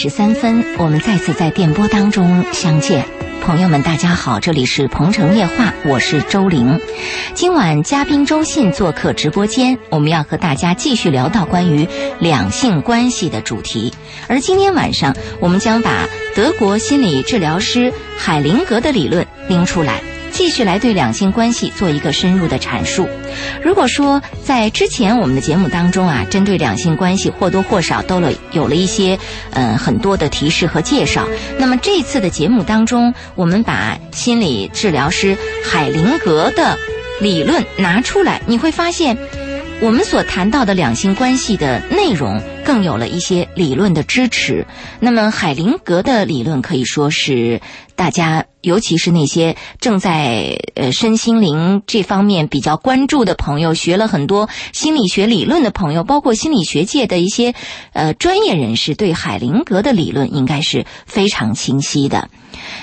十三分，我们再次在电波当中相见。朋友们，大家好，这里是鹏城夜话，我是周玲。今晚嘉宾周信做客直播间，我们要和大家继续聊到关于两性关系的主题。而今天晚上，我们将把德国心理治疗师海灵格的理论拎出来。继续来对两性关系做一个深入的阐述。如果说在之前我们的节目当中啊，针对两性关系或多或少都了有了一些呃很多的提示和介绍，那么这次的节目当中，我们把心理治疗师海灵格的理论拿出来，你会发现。我们所谈到的两性关系的内容，更有了一些理论的支持。那么，海灵格的理论可以说是大家，尤其是那些正在呃身心灵这方面比较关注的朋友，学了很多心理学理论的朋友，包括心理学界的一些呃专业人士，对海灵格的理论应该是非常清晰的。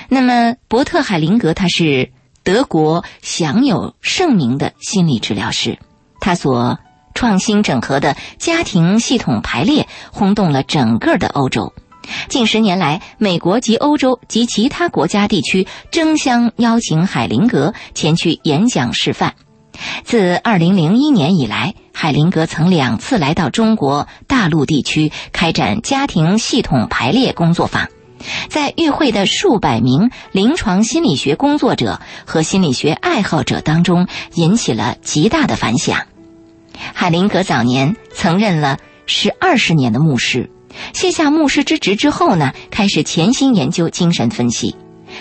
那么，伯特海灵格他是德国享有盛名的心理治疗师，他所创新整合的家庭系统排列轰动了整个的欧洲。近十年来，美国及欧洲及其他国家地区争相邀请海灵格前去演讲示范。自2001年以来，海灵格曾两次来到中国大陆地区开展家庭系统排列工作坊，在与会的数百名临床心理学工作者和心理学爱好者当中引起了极大的反响。海灵格早年曾任了十二十年的牧师，卸下牧师之职之后呢，开始潜心研究精神分析，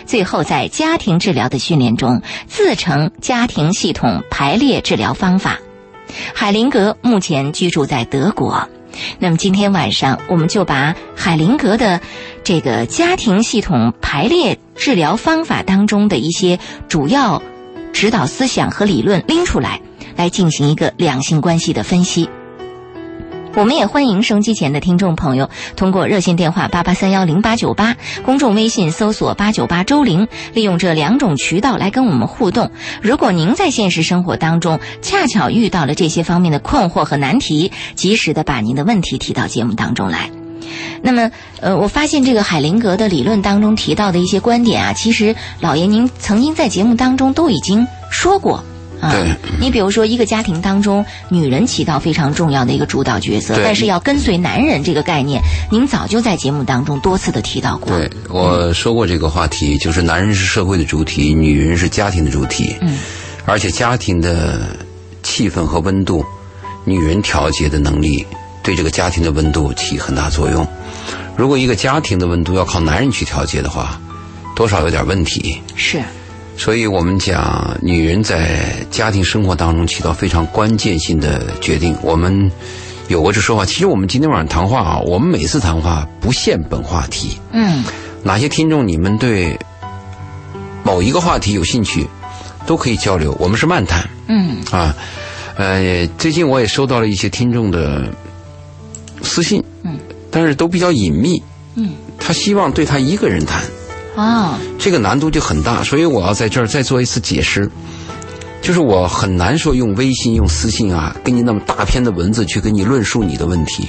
最后在家庭治疗的训练中自成家庭系统排列治疗方法。海灵格目前居住在德国，那么今天晚上我们就把海灵格的这个家庭系统排列治疗方法当中的一些主要指导思想和理论拎出来。来进行一个两性关系的分析。我们也欢迎收机前的听众朋友通过热线电话八八三幺零八九八，公众微信搜索八九八周玲，利用这两种渠道来跟我们互动。如果您在现实生活当中恰巧遇到了这些方面的困惑和难题，及时的把您的问题提到节目当中来。那么，呃，我发现这个海灵格的理论当中提到的一些观点啊，其实老爷您曾经在节目当中都已经说过。对，你比如说一个家庭当中，女人起到非常重要的一个主导角色，但是要跟随男人这个概念，您早就在节目当中多次的提到过。对，我说过这个话题，就是男人是社会的主体，女人是家庭的主体。嗯，而且家庭的气氛和温度，女人调节的能力对这个家庭的温度起很大作用。如果一个家庭的温度要靠男人去调节的话，多少有点问题。是。所以我们讲，女人在家庭生活当中起到非常关键性的决定。我们有过这说法。其实我们今天晚上谈话啊，我们每次谈话不限本话题。嗯。哪些听众你们对某一个话题有兴趣，都可以交流。我们是漫谈。嗯。啊，呃，最近我也收到了一些听众的私信。嗯。但是都比较隐秘。嗯。他希望对他一个人谈。啊，这个难度就很大，所以我要在这儿再做一次解释，就是我很难说用微信、用私信啊，给你那么大篇的文字去跟你论述你的问题，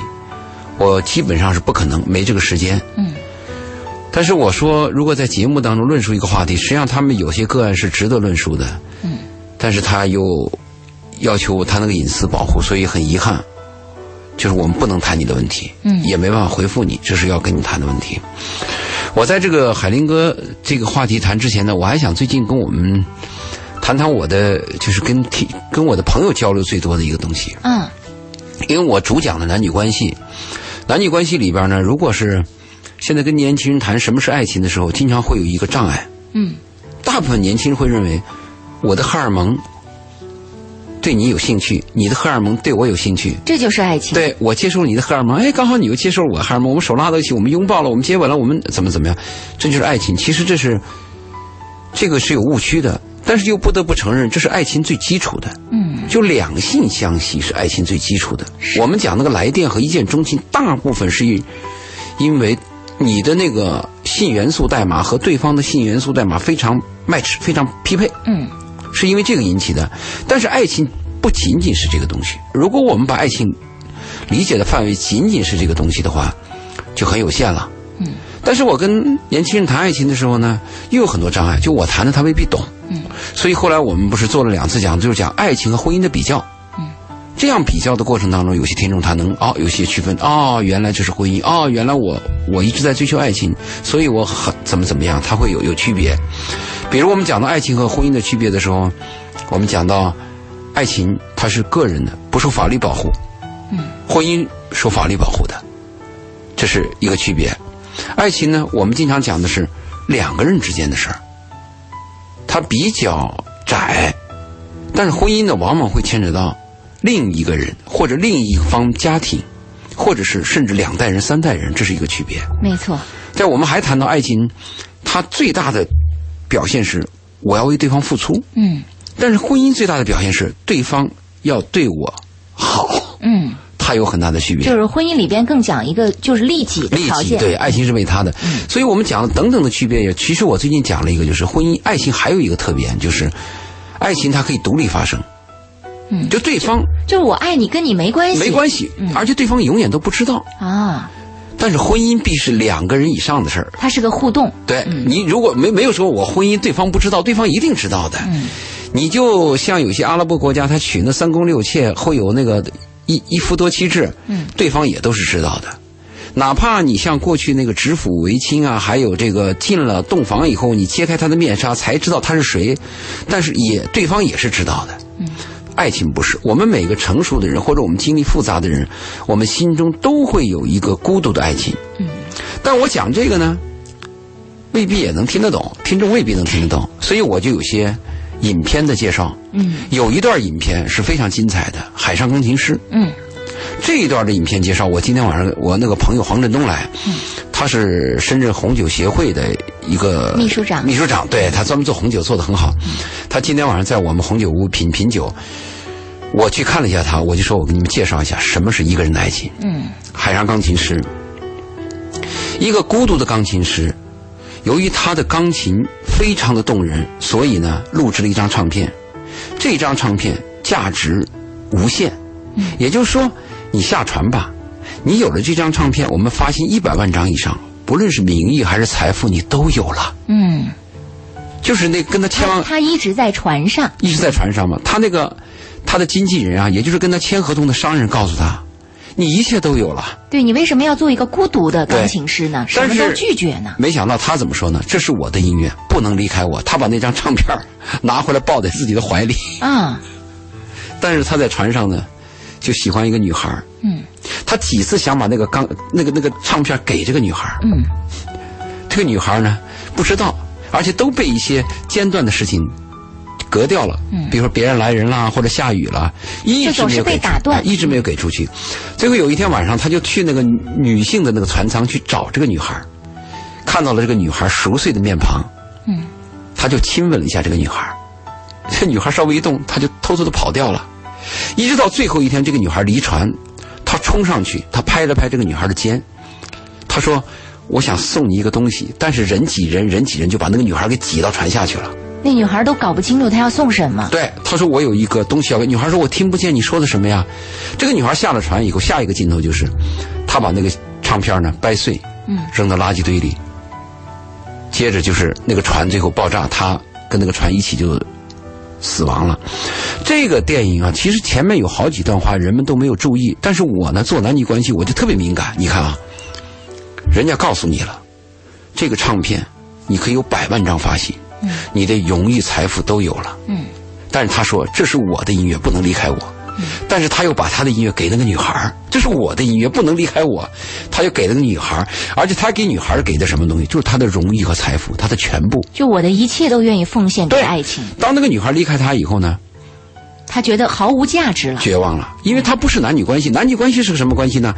我基本上是不可能，没这个时间。嗯。但是我说，如果在节目当中论述一个话题，实际上他们有些个案是值得论述的。嗯。但是他又要求他那个隐私保护，所以很遗憾，就是我们不能谈你的问题，嗯，也没办法回复你，这是要跟你谈的问题。我在这个海林哥这个话题谈之前呢，我还想最近跟我们谈谈我的，就是跟听跟我的朋友交流最多的一个东西。嗯，因为我主讲的男女关系，男女关系里边呢，如果是现在跟年轻人谈什么是爱情的时候，经常会有一个障碍。嗯，大部分年轻人会认为我的荷尔蒙。对你有兴趣，你的荷尔蒙对我有兴趣，这就是爱情。对我接受了你的荷尔蒙，哎，刚好你又接受了我荷尔蒙，我们手拉到一起，我们拥抱了，我们接吻了，我们怎么怎么样？这就是爱情。其实这是这个是有误区的，但是又不得不承认，这是爱情最基础的。嗯，就两性相吸是爱情最基础的。我们讲那个来电和一见钟情，大部分是因因为你的那个性元素代码和对方的性元素代码非常 match，非常匹配。嗯。是因为这个引起的，但是爱情不仅仅是这个东西。如果我们把爱情理解的范围仅仅是这个东西的话，就很有限了。嗯，但是我跟年轻人谈爱情的时候呢，又有很多障碍，就我谈的他未必懂。嗯，所以后来我们不是做了两次讲，就是讲爱情和婚姻的比较。嗯，这样比较的过程当中，有些听众他能哦，有些区分哦，原来这是婚姻哦，原来我我一直在追求爱情，所以我很怎么怎么样，他会有有区别。比如我们讲到爱情和婚姻的区别的时候，我们讲到爱情它是个人的，不受法律保护。嗯，婚姻受法律保护的，这是一个区别。爱情呢，我们经常讲的是两个人之间的事儿，它比较窄；但是婚姻呢，往往会牵扯到另一个人或者另一方家庭，或者是甚至两代人、三代人，这是一个区别。没错。在我们还谈到爱情，它最大的表现是我要为对方付出。嗯。但是婚姻最大的表现是对方要对我好。嗯。它有很大的区别，就是婚姻里边更讲一个就是利己的条件，对，爱情是为他的，所以我们讲的等等的区别。其实我最近讲了一个，就是婚姻爱情还有一个特点，就是爱情它可以独立发生，嗯，就对方就是我爱你跟你没关系，没关系，而且对方永远都不知道啊。但是婚姻必是两个人以上的事儿，它是个互动。对你如果没没有说我婚姻对方不知道，对方一定知道的。嗯，你就像有些阿拉伯国家，他娶那三宫六妾，会有那个。一一夫多妻制，嗯，对方也都是知道的，哪怕你像过去那个指腹为亲啊，还有这个进了洞房以后，你揭开他的面纱才知道他是谁，但是也对方也是知道的。嗯，爱情不是，我们每个成熟的人或者我们经历复杂的人，我们心中都会有一个孤独的爱情。嗯，但我讲这个呢，未必也能听得懂，听众未必能听得懂，所以我就有些。影片的介绍，嗯，有一段影片是非常精彩的，《海上钢琴师》。嗯，这一段的影片介绍，我今天晚上我那个朋友黄振东来，嗯，他是深圳红酒协会的一个秘书长，秘书长，对他专门做红酒做的很好。他今天晚上在我们红酒屋品品酒，我去看了一下他，我就说我给你们介绍一下什么是一个人的爱情。嗯，海上钢琴师，一个孤独的钢琴师。由于他的钢琴非常的动人，所以呢，录制了一张唱片。这张唱片价值无限，也就是说，你下船吧，你有了这张唱片，我们发行一百万张以上，不论是名义还是财富，你都有了。嗯，就是那跟他签完，他一直在船上，一直在船上嘛。他那个他的经纪人啊，也就是跟他签合同的商人，告诉他。你一切都有了，对你为什么要做一个孤独的钢琴师呢？什么都拒绝呢？没想到他怎么说呢？这是我的音乐，不能离开我。他把那张唱片 拿回来抱在自己的怀里。啊！但是他在船上呢，就喜欢一个女孩嗯。他几次想把那个钢那个那个唱片给这个女孩嗯。这个女孩呢，不知道，而且都被一些间断的事情。隔掉了，嗯比如说别人来人啦，或者下雨了，一直没有给，一直没有给出去。最后有一天晚上，他就去那个女性的那个船舱去找这个女孩，看到了这个女孩熟睡的面庞，嗯，他就亲吻了一下这个女孩。这女孩稍微一动，他就偷偷的跑掉了。一直到最后一天，这个女孩离船，他冲上去，他拍了拍这个女孩的肩，他说：“我想送你一个东西。”但是人挤人，人挤人就把那个女孩给挤到船下去了。那女孩都搞不清楚她要送什么。对，她说我有一个东西要给女孩说，我听不见你说的什么呀。这个女孩下了船以后，下一个镜头就是，她把那个唱片呢掰碎，嗯，扔到垃圾堆里。接着就是那个船最后爆炸，她跟那个船一起就死亡了。这个电影啊，其实前面有好几段话人们都没有注意，但是我呢做男女关系我就特别敏感。你看啊，人家告诉你了，这个唱片你可以有百万张发行。你的荣誉、财富都有了，嗯，但是他说这是我的音乐，不能离开我，嗯，但是他又把他的音乐给那个女孩这是我的音乐，不能离开我，他就给了个女孩而且他给女孩给的什么东西，就是他的荣誉和财富，他的全部，就我的一切都愿意奉献给爱情。当那个女孩离开他以后呢，他觉得毫无价值了，绝望了，因为他不是男女关系，男女关系是个什么关系呢？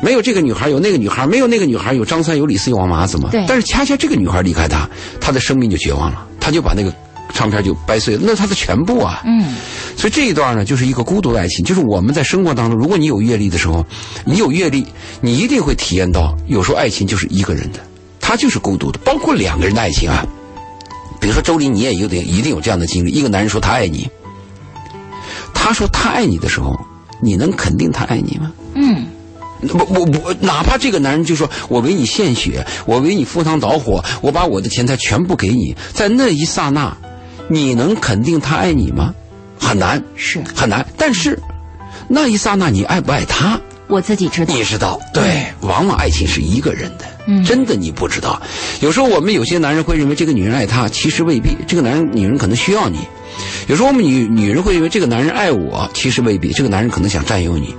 没有这个女孩，有那个女孩；没有那个女孩，有张三，有李四，有王麻子嘛。对。但是恰恰这个女孩离开他，他的生命就绝望了，他就把那个唱片就掰碎了，那是他的全部啊。嗯。所以这一段呢，就是一个孤独的爱情。就是我们在生活当中，如果你有阅历的时候，你有阅历，你一定会体验到，有时候爱情就是一个人的，他就是孤独的。包括两个人的爱情啊，比如说周林，你也有点一定有这样的经历。一个男人说他爱你，他说他爱你的时候，你能肯定他爱你吗？嗯。不不不，哪怕这个男人就说我为你献血，我为你赴汤蹈火，我把我的钱财全部给你，在那一刹那，你能肯定他爱你吗？很难，是很难。但是那一刹那，你爱不爱他？我自己知道，你知道，对，往往爱情是一个人的，嗯真的你不知道。有时候我们有些男人会认为这个女人爱他，其实未必，这个男人女人可能需要你。有时候我们女女人会认为这个男人爱我，其实未必，这个男人可能想占有你。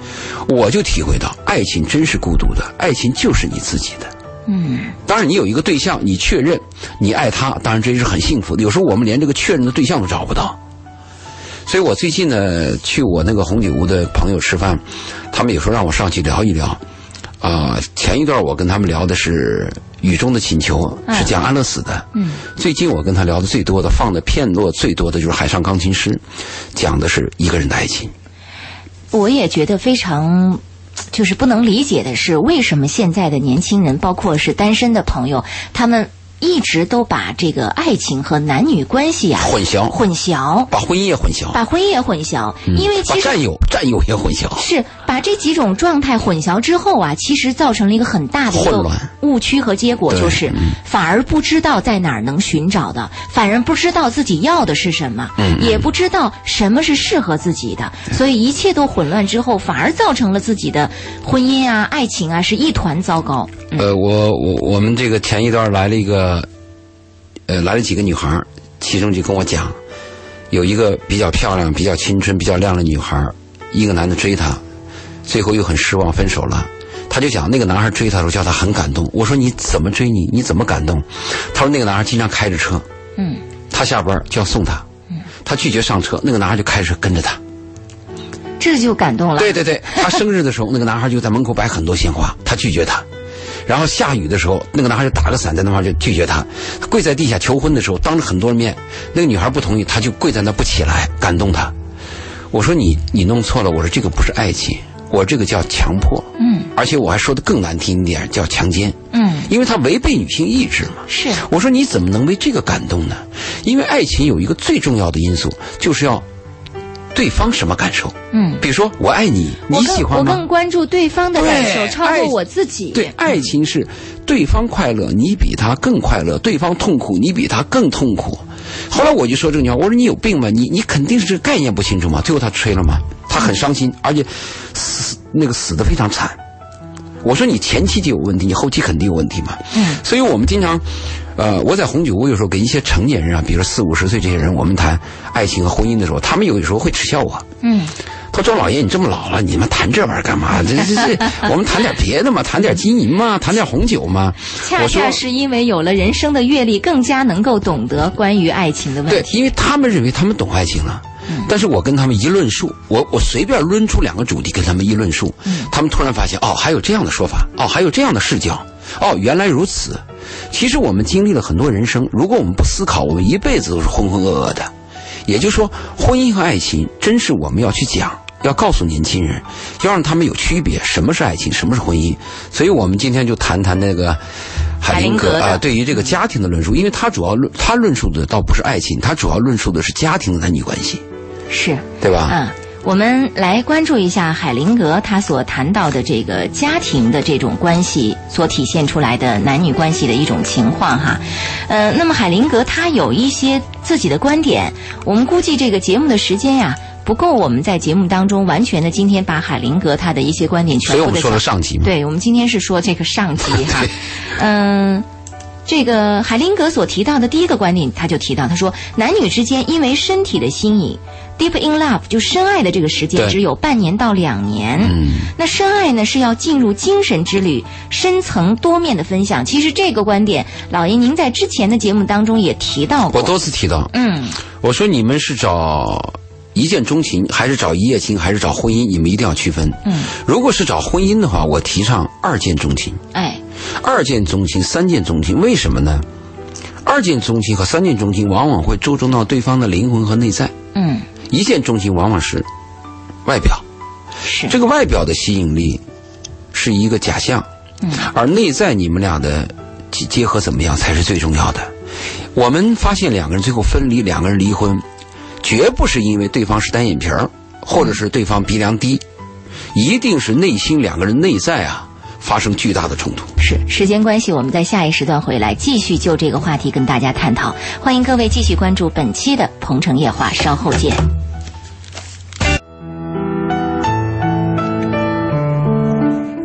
我就体会到，爱情真是孤独的，爱情就是你自己的。嗯，当然，你有一个对象，你确认你爱他，当然这也是很幸福的。有时候我们连这个确认的对象都找不到。所以我最近呢，去我那个红酒屋的朋友吃饭，他们有时候让我上去聊一聊。啊、前一段我跟他们聊的是《雨中的请求》，是讲安乐死的。嗯，最近我跟他聊的最多的，放的片落最多的就是《海上钢琴师》，讲的是一个人的爱情。我也觉得非常。就是不能理解的是，为什么现在的年轻人，包括是单身的朋友，他们一直都把这个爱情和男女关系啊混淆。混淆，把婚姻也混淆，把婚姻也混淆，因为其实占有占有也混淆。是把这几种状态混淆之后啊，其实造成了一个很大的一个混乱。误区和结果，就是嗯。反而不知道在哪儿能寻找的，反而不知道自己要的是什么，嗯也不知道什么是适合自己的，所以一切都混乱之后，反而造成了自己的婚姻啊、爱情啊是一团糟糕。嗯。呃，我我我们这个前一段来了一个，呃，来了几个女孩，其中就跟我讲，有一个比较漂亮、比较青春、比较靓的女孩，一个男的追她，最后又很失望，分手了。他就讲那个男孩追她的时候，叫她很感动。我说你怎么追你？你怎么感动？他说那个男孩经常开着车，嗯，他下班就要送她，嗯他拒绝上车，那个男孩就开着车跟着她。这就感动了。对对对，他生日的时候，那个男孩就在门口摆很多鲜花，他拒绝他。然后下雨的时候，那个男孩就打个伞在那块儿就拒绝他。跪在地下求婚的时候，当着很多人面，那个女孩不同意，他就跪在那不起来，感动他。我说你你弄错了，我说这个不是爱情，我这个叫强迫，嗯而且我还说的更难听一点，叫强奸，嗯，因为他违背女性意志嘛。是我说你怎么能为这个感动呢？因为爱情有一个最重要的因素，就是要对方什么感受。嗯。比如说我爱你，你喜欢吗？我更关注对方的感受，超过我自己。对，爱情是对方快乐，你比他更快乐；对方痛苦，你比他更痛苦。后来我就说这个女孩，我说你有病吧？你你肯定是这个概念不清楚嘛。最后他吹了嘛，他很伤心，而且死那个死的非常惨。我说你前期就有问题，你后期肯定有问题嘛。嗯，所以我们经常，呃，我在红酒屋有时候给一些成年人啊，比如四五十岁这些人，我们谈爱情和婚姻的时候，他们有时候会耻笑我。嗯，他说：“周老爷，你这么老了，你们谈这玩意儿干嘛？这这这，我们谈点别的嘛，谈点金银嘛，谈点红酒嘛。”恰恰是因为有了人生的阅历，更加能够懂得关于爱情的问题对，题。因为他们认为他们懂爱情了。但是我跟他们一论述，我我随便抡出两个主题跟他们一论述，他们突然发现哦，还有这样的说法，哦，还有这样的视角，哦，原来如此。其实我们经历了很多人生，如果我们不思考，我们一辈子都是浑浑噩噩的。也就是说，婚姻和爱情真是我们要去讲，要告诉年轻人，要让他们有区别，什么是爱情，什么是婚姻。所以我们今天就谈谈那个海灵格的格啊、对于这个家庭的论述，因为他主要论他论述的倒不是爱情，他主要论述的是家庭的男女关系，是，对吧？嗯。我们来关注一下海灵格他所谈到的这个家庭的这种关系所体现出来的男女关系的一种情况哈，呃，那么海灵格他有一些自己的观点，我们估计这个节目的时间呀不够，我们在节目当中完全的今天把海灵格他的一些观点全部的所以我们说了上集嘛。对，我们今天是说这个上集哈，嗯。这个海灵格所提到的第一个观点，他就提到，他说男女之间因为身体的吸引，deep in love 就深爱的这个时间只有半年到两年。嗯，那深爱呢是要进入精神之旅，深层多面的分享。其实这个观点，老爷您在之前的节目当中也提到过。我多次提到，嗯我说你们是找一见钟情，还是找一夜情，还是找婚姻？你们一定要区分。嗯，如果是找婚姻的话，我提倡二见钟情。哎二见钟情、三见钟情，为什么呢？二见钟情和三见钟情往往会注重到对方的灵魂和内在，嗯一见钟情往往是外表。是这个外表的吸引力是一个假象，嗯而内在你们俩的结结合怎么样才是最重要的。我们发现两个人最后分离，两个人离婚，绝不是因为对方是单眼皮儿，或者是对方鼻梁低，一定是内心两个人内在啊发生巨大的冲突。是时间关系，我们在下一时段回来继续就这个话题跟大家探讨。欢迎各位继续关注本期的《鹏城夜话》，稍后见。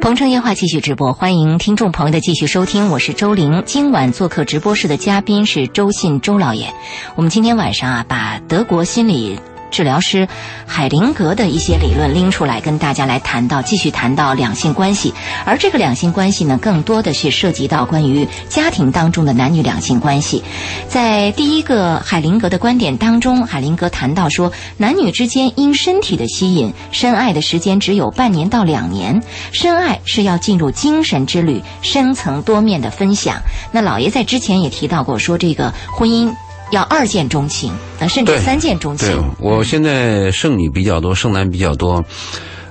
鹏城夜话继续直播，欢迎听众朋友的继续收听，我是周玲。今晚做客直播室的嘉宾是周信周老爷。我们今天晚上啊，把德国心理。治疗师海灵格的一些理论拎出来跟大家来谈到，继续谈到两性关系，而这个两性关系呢，更多的是涉及到关于家庭当中的男女两性关系。在第一个海灵格的观点当中，海灵格谈到说，男女之间因身体的吸引，深爱的时间只有半年到两年，深爱是要进入精神之旅，深层多面的分享。那老爷在之前也提到过，说这个婚姻。要二见钟情，那，甚至三见钟情。对，我现在剩女比较多，剩男比较多。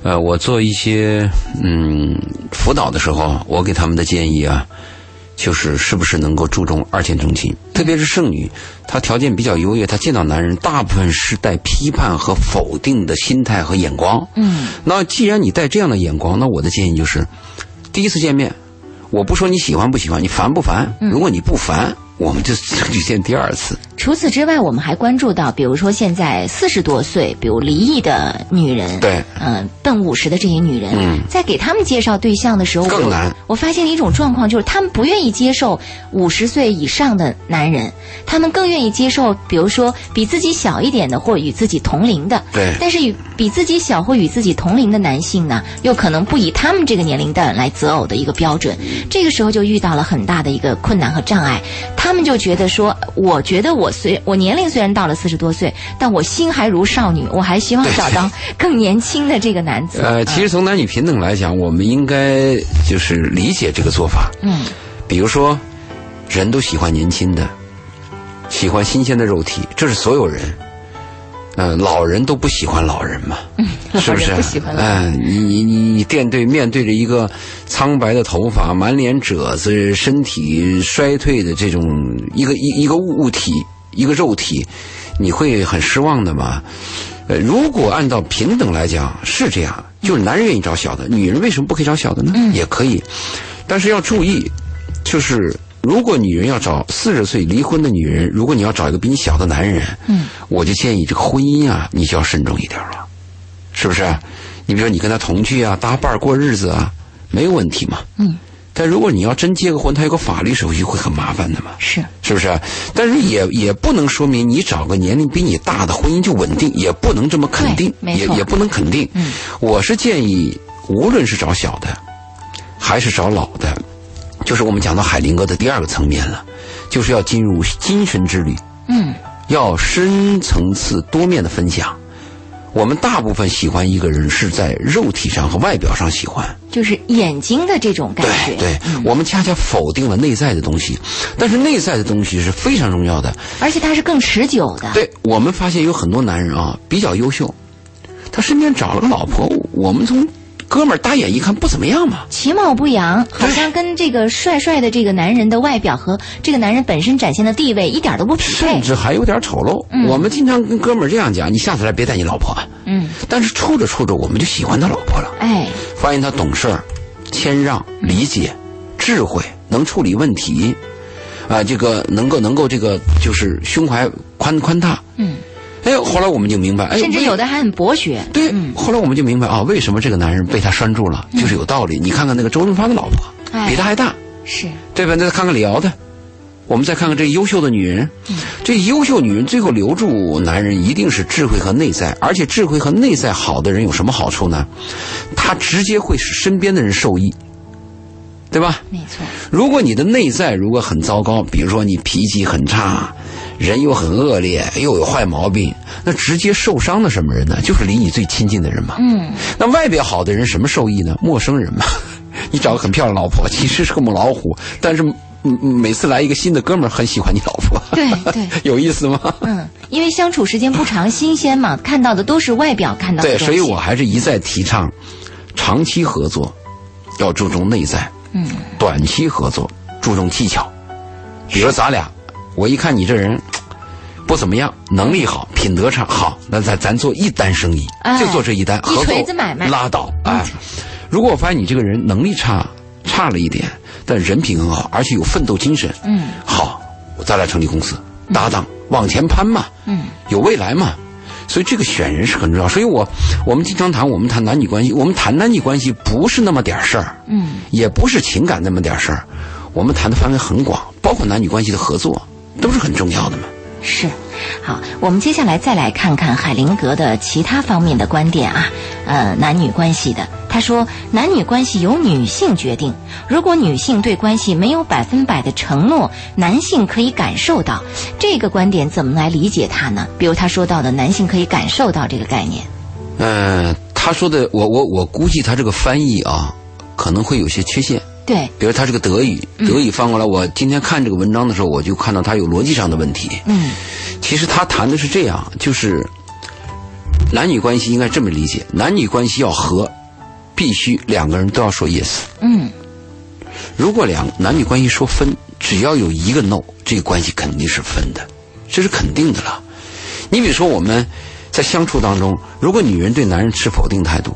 呃，我做一些嗯辅导的时候，我给他们的建议啊，就是是不是能够注重二见钟情，特别是剩女，她条件比较优越，她见到男人大部分是带批判和否定的心态和眼光。嗯。那既然你带这样的眼光，那我的建议就是，第一次见面，我不说你喜欢不喜欢，你烦不烦？如果你不烦。我们就 就见第二次。除此之外，我们还关注到，比如说现在四十多岁，比如离异的女人，对，嗯，奔五十的这些女人，嗯，在给他们介绍对象的时候，更难。我发现了一种状况，就是他们不愿意接受五十岁以上的男人，他们更愿意接受，比如说比自己小一点的，或与自己同龄的。对。但是与比自己小或与自己同龄的男性呢，又可能不以他们这个年龄段来择偶的一个标准，这个时候就遇到了很大的一个困难和障碍。他们就觉得说，我觉得我虽我年龄虽然到了四十多岁，但我心还如少女，我还希望找到 更年轻的这个男子。呃，其实从男女平等来讲，我们应该就是理解这个做法。嗯，比如说，人都喜欢年轻的，喜欢新鲜的肉体，这是所有人。嗯，老人都不喜欢老人嘛，嗯 是不是？不喜欢。嗯，你你你你面对面对着一个苍白的头发、满脸褶子、身体衰退的这种一个一一个物物体、一个肉体，你会很失望的嘛？呃，如果按照平等来讲是这样，就是男人愿意找小的，女人为什么不可以找小的呢？也可以，但是要注意，就是。如果女人要找四十岁离婚的女人，如果你要找一个比你小的男人，嗯，我就建议这个婚姻啊，你就要慎重一点了，是不是？你比如说你跟他同居啊，搭伴过日子啊，没有问题嘛。嗯。但如果你要真结个婚，他有个法律手续会很麻烦的嘛。是。是不是？但是也也不能说明你找个年龄比你大的婚姻就稳定，也不能这么肯定，也也不能肯定。嗯。我是建议，无论是找小的，还是找老的。就是我们讲到海灵格的第二个层面了，就是要进入精神之旅，嗯，要深层次多面的分享。我们大部分喜欢一个人是在肉体上和外表上喜欢，就是眼睛的这种感觉。对，我们恰恰否定了内在的东西，但是内在的东西是非常重要的，而且它是更持久的。对我们发现有很多男人啊比较优秀，他身边找了个老婆，我们从。哥们儿大眼一看不怎么样嘛，其貌不扬，好像跟这个帅帅的这个男人的外表和这个男人本身展现的地位一点都不匹配，甚至还有点丑陋。我们经常跟哥们儿这样讲：“你下次来别带你老婆。”嗯，但是处着处着我们就喜欢他老婆了。哎，发现他懂事儿、谦让、理解、智慧，能处理问题，啊，这个能够能够这个就是胸怀宽宽大。嗯。哎，后来我们就明白，哎，甚至有的还很博学。对，后来我们就明白啊，为什么这个男人被他拴住了，就是有道理。你看看那个周润发的老婆，比他还大，是对吧？再看看李敖的，我们再看看这优秀的女人，这优秀女人最后留住男人，一定是智慧和内在，而且智慧和内在好的人有什么好处呢？他直接会使身边的人受益，对吧？没错。如果你的内在如果很糟糕，比如说你脾气很差。人又很恶劣，又有坏毛病，那直接受伤的什么人呢？就是离你最亲近的人嘛。嗯。那外表好的人什么受益呢？陌生人嘛。你找个很漂亮老婆，其实是个母老虎，但是每次来一个新的哥们儿，很喜欢你老婆。对对。有意思吗？嗯，因为相处时间不长，新鲜嘛，看到的都是外表看到的。对，所以我还是一再提倡，长期合作要注重内在。嗯。短期合作注重技巧，比如咱俩。我一看你这人，不不怎么样，能力好，品德差，好，那咱咱做一单生意，哎。就做这一单，一合锤子买卖。拉倒。哎，如果我发现你这个人能力差，差了一点，但人品很好，而且有奋斗精神，嗯，好，我再来成立公司，搭档往前攀嘛，嗯，有未来嘛。所以这个选人是很重要。所以我我们经常谈，我们谈男女关系，我们谈男女关系不是那么点事儿，嗯，也不是情感那么点事儿，我们谈的范围很广，包括男女关系的合作，都是很重要的嘛。是，好，我们接下来再来看看海灵格的其他方面的观点啊，呃，男女关系的。他说，男女关系由女性决定，如果女性对关系没有百分百的承诺，男性可以感受到。这个观点怎么来理解它呢？比如他说到的男性可以感受到这个概念，呃，他说的，我我我估计他这个翻译啊，可能会有些缺陷。对，比如他这个德语，德语翻过来，我今天看这个文章的时候，我就看到他有逻辑上的问题。嗯其实他谈的是这样，就是男女关系应该这么理解：男女关系要和，必须两个人都要说 yes。嗯如果两男女关系说分，只要有一个 no，这个关系肯定是分的，这是肯定的了。你比如说我们在相处当中，如果女人对男人持否定态度，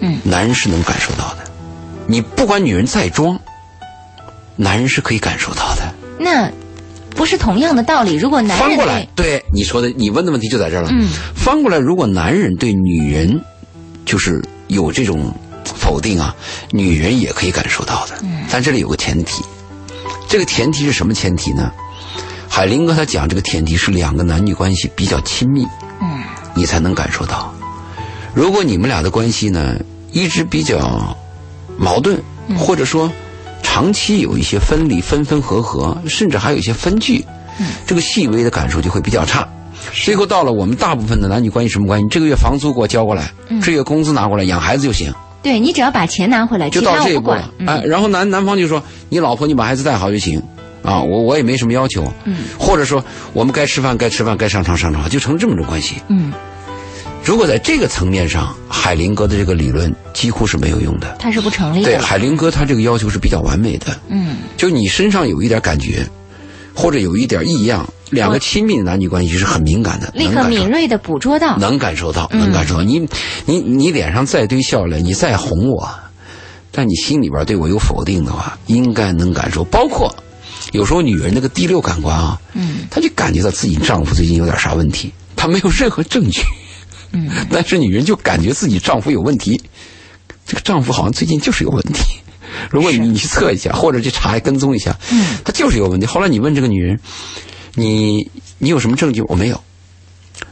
嗯，男人是能感受到的。你不管女人再装，男人是可以感受到的。那不是同样的道理。如果男人翻过来对，对你说的，你问的问题就在这儿了。嗯，翻过来，如果男人对女人就是有这种否定啊，女人也可以感受到的。嗯，但这里有个前提，这个前提是什么前提呢？海林哥他讲这个前提是两个男女关系比较亲密，嗯，你才能感受到。如果你们俩的关系呢一直比较矛盾，或者说长期有一些分离、分分合合，甚至还有一些分居，这个细微的感受就会比较差。最后到了我们大部分的男女关系什么关系？这个月房租给我交过来，这月工资拿过来养孩子就行，对你只要把钱拿回来，就其到这一步了然后男男方就说：“你老婆你把孩子带好就行。”啊，我我也没什么要求，嗯，或者说我们该吃饭该吃饭，该上床上床，就成这么种关系。嗯，如果在这个层面上，海灵格的这个理论几乎是没有用的。它是不成立对，海灵格他这个要求是比较完美的，嗯就你身上有一点感觉，或者有一点异样，两个亲密的男女关系是很敏感的，立刻敏锐的捕捉到。能感受到，嗯能感受到。你你你脸上再堆笑脸，你再哄我，但你心里边对我有否定的话，应该能感受。包括有时候女人那个第六感官啊，嗯她就感觉到自己丈夫最近有点啥问题，她没有任何证据，嗯，但是女人就感觉自己丈夫有问题，这个丈夫好像最近就是有问题。如果你你去测一下，或者去查跟踪一下，嗯，他就是有问题。后来你问这个女人，你你有什么证据？我没有。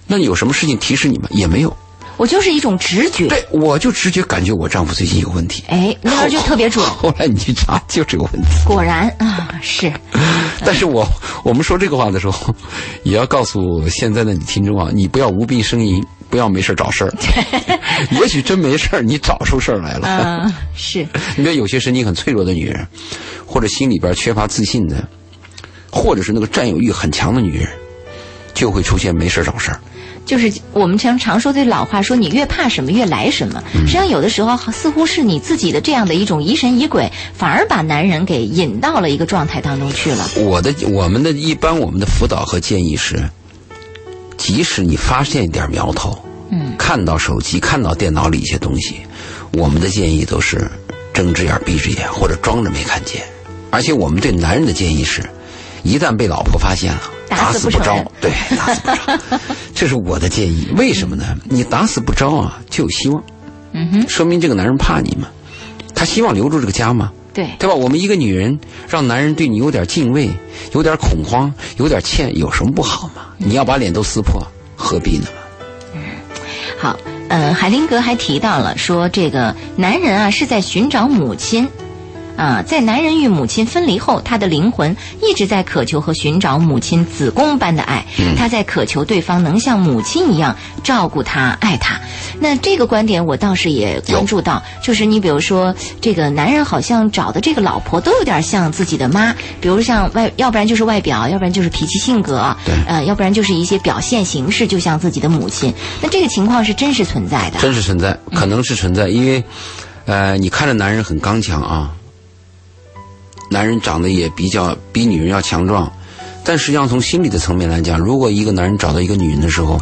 那你有什么事情提示你吗？也没有。我就是一种直觉。对，我就直觉感觉我丈夫最近有问题。哎，那边就特别准。后来你去查，就是有问题。果然啊，是。但是我我们说这个话的时候，也要告诉现在的你听众啊，你不要无病呻吟，不要没事找事儿。也许真没事儿，你找出事儿来了。嗯，是。你看，有些身体很脆弱的女人，或者心里边缺乏自信的，或者是那个占有欲很强的女人，就会出现没事儿找事儿。就是我们常常说的老话说，你越怕什么，越来什么。实际上，有的时候似乎是你自己的这样的一种疑神疑鬼，反而把男人给引到了一个状态当中去了。我的我们的一般我们的辅导和建议是，即使你发现一点苗头，嗯，看到手机、看到电脑里一些东西，我们的建议都是睁只眼闭只眼，或者装着没看见。而且我们对男人的建议是，一旦被老婆发现了，打死不招对，打死不招，这是我的建议。为什么呢？你打死不招啊，就有希望，嗯哼，说明这个男人怕你嘛，他希望留住这个家嘛。对，对吧？我们一个女人让男人对你有点敬畏，有点恐慌，有点欠，有什么不好吗？你要把脸都撕破，何必呢？嗯好，呃，海灵格还提到了说，这个男人啊是在寻找母亲。啊，在男人与母亲分离后，他的灵魂一直在渴求和寻找母亲子宫般的爱。他在渴求对方能像母亲一样照顾他、爱他。那这个观点我倒是也关注到，就是你比如说，这个男人好像找的这个老婆都有点像自己的妈，比如像外，要不然就是外表，要不然就是脾气性格，对呃，要不然就是一些表现形式，就像自己的母亲。那这个情况是真实存在的。真实存在，可能是存在，因为，呃，你看着男人很刚强啊，男人长得也比较比女人要强壮，但实际上从心理的层面来讲，如果一个男人找到一个女人的时候，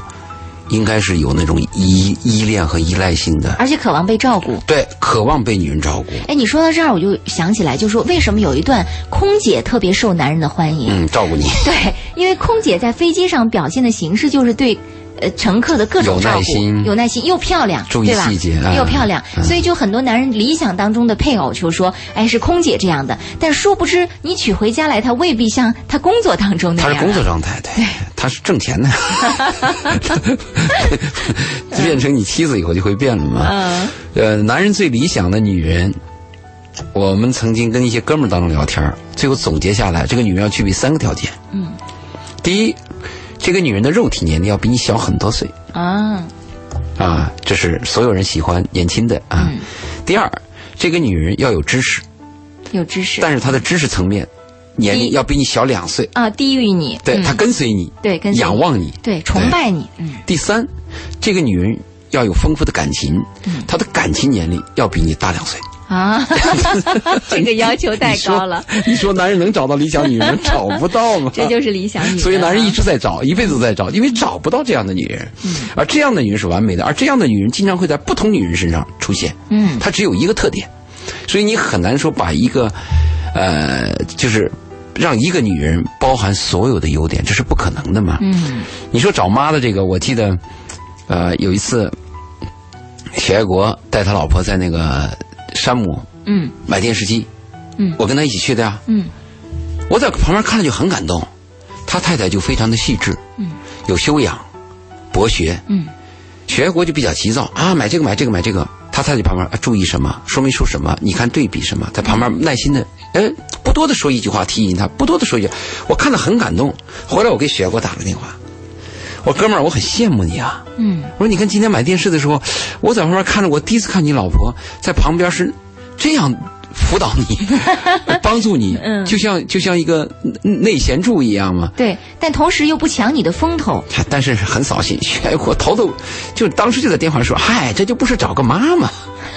应该是有那种依依恋和依赖性的，而且渴望被照顾。对，渴望被女人照顾。哎，你说到这儿，我就想起来，就说为什么有一段空姐特别受男人的欢迎？嗯，照顾你。对，因为空姐在飞机上表现的形式就是对。呃，乘客的各种照顾，有耐心，又漂亮，注意细节，又漂亮，所以就很多男人理想当中的配偶就说，哎，是空姐这样的。但殊不知，你娶回家来，她未必像她工作当中那样。她是工作状态，对，她是挣钱的。变成你妻子以后就会变了嘛？嗯。呃，男人最理想的女人，我们曾经跟一些哥们儿当中聊天，最后总结下来，这个女人要具备三个条件。嗯。第一。这个女人的肉体年龄要比你小很多岁。啊，啊，这是所有人喜欢年轻的啊。第二，这个女人要有知识，有知识，但是她的知识层面年龄要比你小两岁。啊，低于你，对她跟随你，对，跟仰望你，对，崇拜你。嗯。第三，这个女人要有丰富的感情，她的感情年龄要比你大两岁。啊，这个要求太高了。你说男人能找到理想女人，找不到吗？这就是理想女人。所以男人一直在找，一辈子都在找，因为找不到这样的女人。嗯。而这样的女人是完美的，而这样的女人经常会在不同女人身上出现。嗯。她只有一个特点，所以你很难说把一个，呃，就是让一个女人包含所有的优点，这是不可能的嘛。嗯。你说找妈的这个，我记得，呃，有一次，许爱国带他老婆在那个。山姆，嗯，买电视机，嗯，我跟他一起去的呀，嗯，我在旁边看了就很感动，他太太就非常的细致，嗯，有修养，博学，嗯，学国就比较急躁。啊，买这个买这个买这个，他太太旁边啊注意什么，说明书什么，你看对比什么，在旁边耐心的，哎，不多的说一句话提醒他，不多的说一句，我看了很感动，回来我给雪国打了电话，我哥们儿我很羡慕你啊。嗯，我说你看今天买电视的时候，我在旁边看着，我第一次看你老婆在旁边是这样辅导你，帮助你，嗯，就像就像一个内贤助一样嘛。对，但同时又不抢你的风头。但是很扫兴，我头都就当时就在电话说，嗨，这就不是找个妈妈。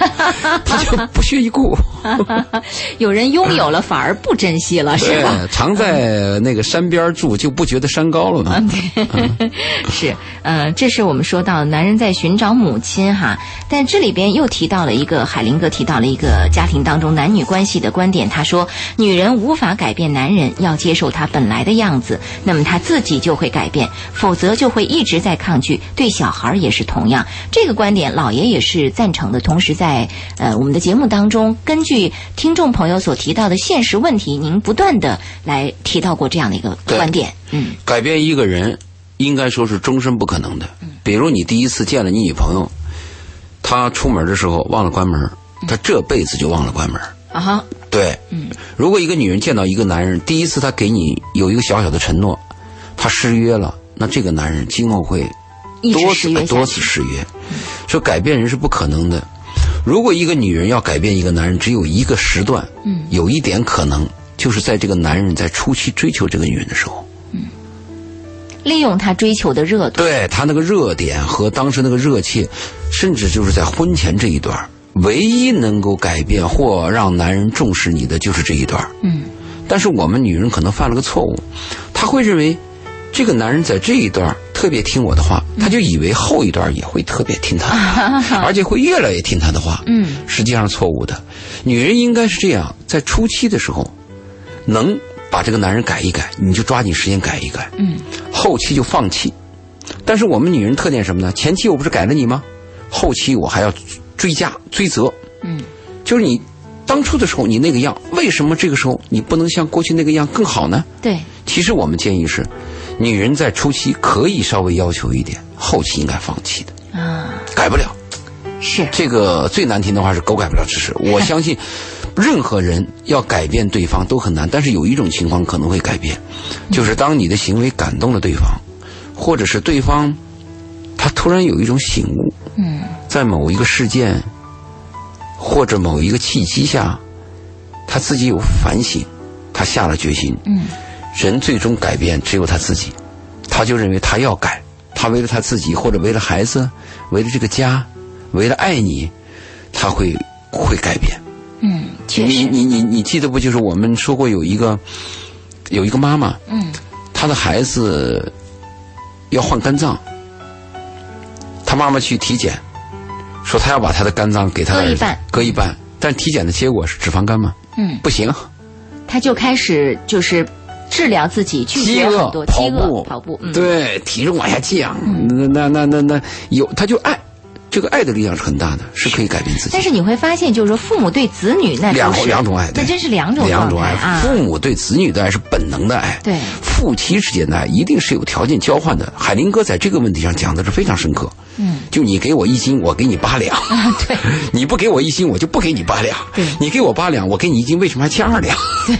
他就不屑一顾，有人拥有了反而不珍惜了，是吧？常在那个山边住，就不觉得山高了嘛。是，呃，这是我们说到男人在寻找母亲哈，但这里边又提到了一个海林哥提到了一个家庭当中男女关系的观点，他说女人无法改变男人，要接受他本来的样子，那么他自己就会改变，否则就会一直在抗拒。对小孩也是同样，这个观点老爷也是赞成的，同时在。在呃，我们的节目当中，根据听众朋友所提到的现实问题，您不断的来提到过这样的一个观点。嗯，改变一个人，应该说是终身不可能的。嗯，比如你第一次见了你女朋友，她出门的时候忘了关门，她这辈子就忘了关门。啊哈，对，嗯，如果一个女人见到一个男人，第一次她给你有一个小小的承诺，他失约了，那这个男人今后会多次多次失约。说改变人是不可能的。如果一个女人要改变一个男人，只有一个时段，嗯，有一点可能，就是在这个男人在初期追求这个女人的时候，嗯，利用他追求的热度，对他那个热点和当时那个热切，甚至就是在婚前这一段，唯一能够改变或让男人重视你的就是这一段，嗯，但是我们女人可能犯了个错误，她会认为。这个男人在这一段特别听我的话，他就以为后一段也会特别听他，而且会越来越听他的话。嗯，实际上是错误的。女人应该是这样，在初期的时候，能把这个男人改一改，你就抓紧时间改一改。嗯，后期就放弃。但是我们女人特点什么呢？前期我不是改了你吗？后期我还要追加追责。嗯，就是你当初的时候你那个样，为什么这个时候你不能像过去那个样更好呢？对，其实我们建议是。女人在初期可以稍微要求一点，后期应该放弃的啊，改不了。是这个最难听的话是狗改不了吃屎。我相信，任何人要改变对方都很难，但是有一种情况可能会改变，就是当你的行为感动了对方，或者是对方他突然有一种醒悟，嗯，在某一个事件或者某一个契机下，他自己有反省，他下了决心，嗯。人最终改变只有他自己，他就认为他要改，他为了他自己或者为了孩子，为了这个家，为了爱你，他会会改变。嗯，确实。你你你你记得不？就是我们说过有一个有一个妈妈，嗯，她的孩子要换肝脏，她妈妈去体检，说她要把她的肝脏给他割一半，割一半，但体检的结果是脂肪肝吗？嗯，不行，她就开始就是治疗自己，拒绝很多跑步，跑步，嗯、对，体重往下降，那那那那那有他就爱。这个爱的力量是很大的，是可以改变自己。但是你会发现，就是说父母对子女那两两种爱，那真是两种两种爱啊。父母对子女的爱是本能的爱，对夫妻之间的爱一定是有条件交换的。海林哥在这个问题上讲的是非常深刻。嗯，就你给我一斤，我给你八两。啊，对，你不给我一斤，我就不给你八两。对，你给我八两，我给你一斤，为什么还欠二两？对，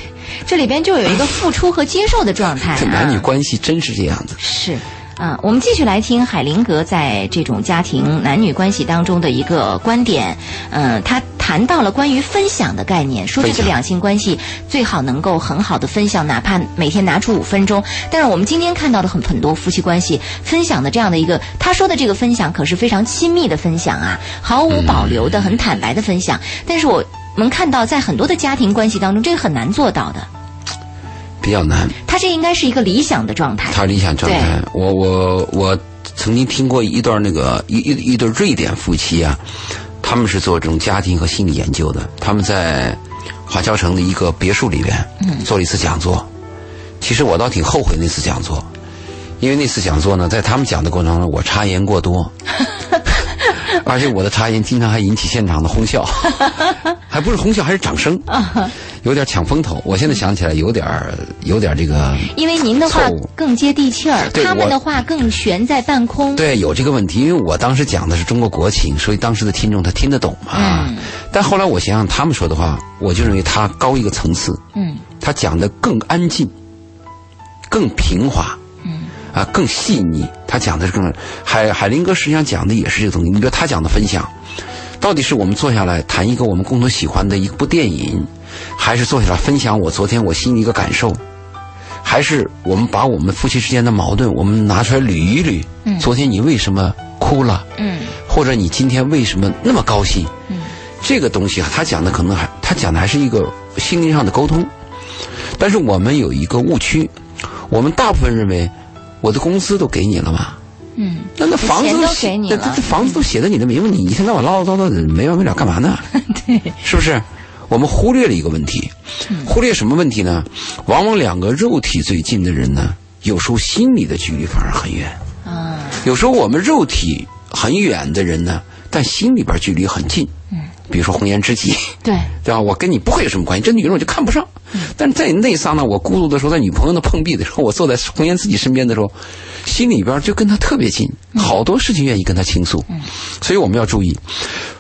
这里边就有一个付出和接受的状态、啊。这男女关系真是这样子。是。啊，我们继续来听海灵格在这种家庭男女关系当中的一个观点。嗯、呃，他谈到了关于分享的概念，说这个两性关系最好能够很好的分享，哪怕每天拿出五分钟。但是我们今天看到的很很多夫妻关系分享的这样的一个，他说的这个分享可是非常亲密的分享啊，毫无保留的、很坦白的分享。但是我们看到在很多的家庭关系当中，这个很难做到的。比较难，他这应该是一个理想的状态。他理想状态，我我我曾经听过一段那个一一一对瑞典夫妻啊，他们是做这种家庭和心理研究的，他们在华侨城的一个别墅里边，嗯，做了一次讲座。其实我倒挺后悔那次讲座，因为那次讲座呢，在他们讲的过程中，我插言过多，而且我的插言经常还引起现场的哄笑，还不是哄笑，还是掌声。有点抢风头，我现在想起来有点有点这个，因为您的话更接地气儿，他们的话更悬在半空。对，有这个问题，因为我当时讲的是中国国情，所以当时的听众他听得懂嘛。嗯。但后来我想想他们说的话，我就认为他高一个层次。嗯。他讲的更安静，更平滑。嗯。啊，更细腻。他讲的是更海海林哥实际上讲的也是这个东西。你比如他讲的分享，到底是我们坐下来谈一个我们共同喜欢的一部电影。还是坐下来分享我昨天我心里一个感受，还是我们把我们夫妻之间的矛盾，我们拿出来捋一捋。嗯，昨天你为什么哭了？嗯，或者你今天为什么那么高兴？嗯，这个东西啊，他讲的可能还他讲的还是一个心灵上的沟通，但是我们有一个误区，我们大部分认为我的工资都给你了嘛。嗯，那那房子都给你了，这房子都写在你的名字，你一天到晚唠唠叨叨的没完没了干嘛呢？对，是不是？我们忽略了一个问题，忽略什么问题呢？往往两个肉体最近的人呢，有时候心里的距离反而很远。啊，有时候我们肉体很远的人呢，但心里边距离很近。嗯，比如说红颜知己，对 对吧？我跟你不会有什么关系，这女人我就看不上。但是在那刹那，我孤独的时候，在女朋友的碰壁的时候，我坐在红颜知己身边的时候，心里边就跟她特别近，好多事情愿意跟她倾诉。嗯，所以我们要注意，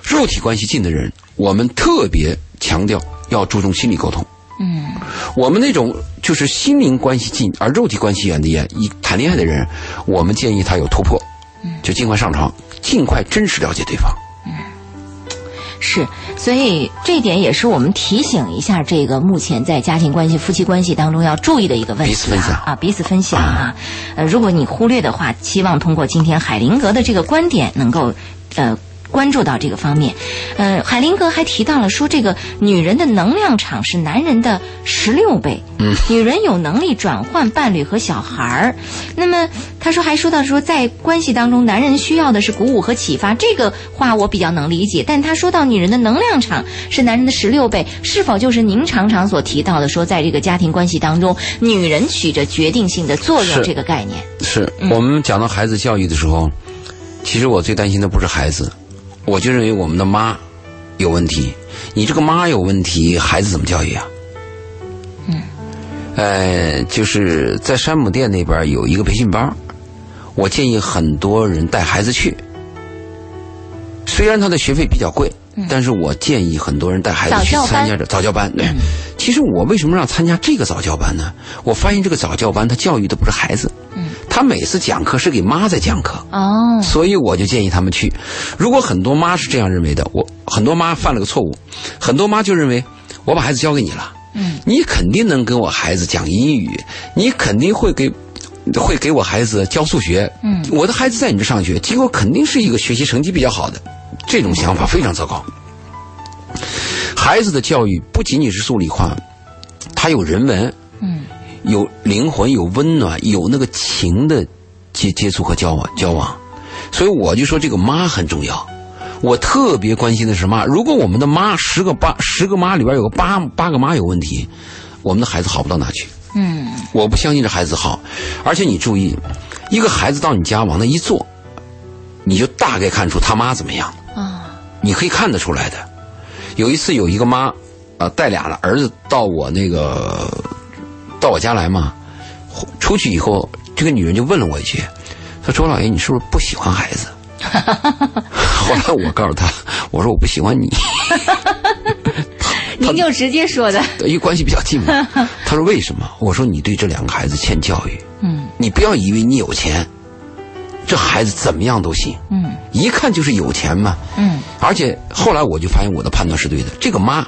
肉体关系近的人，我们特别强调要注重心理沟通。嗯，我们那种就是心灵关系近而肉体关系远的人，一谈恋爱的人，我们建议他有突破，就尽快上床，尽快真实了解对方。是，所以这一点也是我们提醒一下这个目前在家庭关系、夫妻关系当中要注意的一个问题、啊、彼此分享啊，彼此分享啊。呃，如果你忽略的话，希望通过今天海灵格的这个观点，能够呃。关注到这个方面，呃，海灵格还提到了说，这个女人的能量场是男人的十六倍，嗯，女人有能力转换伴侣和小孩儿。那么他说还说到说，在关系当中，男人需要的是鼓舞和启发，这个话我比较能理解。但他说到女人的能量场是男人的十六倍，是否就是您常常所提到的说，在这个家庭关系当中，女人起着决定性的作用这个概念？是我们讲到孩子教育的时候，其实我最担心的不是孩子。我就认为我们的妈有问题，你这个妈有问题，孩子怎么教育啊？嗯，呃，就是在山姆店那边有一个培训班，我建议很多人带孩子去。虽然他的学费比较贵，嗯、但是我建议很多人带孩子去参加这早教班。对，嗯、其实我为什么让参加这个早教班呢？我发现这个早教班他教育的不是孩子。嗯，他每次讲课是给妈在讲课哦，所以我就建议他们去。如果很多妈是这样认为的，我很多妈犯了个错误，很多妈就认为我把孩子交给你了，嗯，你肯定能跟我孩子讲英语，你肯定会给会给我孩子教数学，嗯，我的孩子在你这上学，结果肯定是一个学习成绩比较好的，这种想法非常糟糕。孩子的教育不仅仅是数理化，他有人文，嗯。有灵魂、有温暖、有那个情的接接触和交往交往。所以我就说这个妈很重要。我特别关心的是妈。如果我们的妈十个八十个妈里边有个八八个妈有问题，我们的孩子好不到哪去。嗯，我不相信这孩子好。而且你注意，一个孩子到你家往那一坐，你就大概看出他妈怎么样。啊，你可以看得出来的。有一次有一个妈，呃，带俩了儿子到我那个到我家来嘛，出去以后，这个女人就问了我一句，她说：“周老爷，你是不是不喜欢孩子？” 后来我告诉她，我说我不喜欢你。您就直接说的，因为关系比较近嘛。她说为什么？我说你对这两个孩子欠教育。嗯，你不要以为你有钱，这孩子怎么样都行。嗯，一看就是有钱嘛。嗯，而且后来我就发现我的判断是对的。这个妈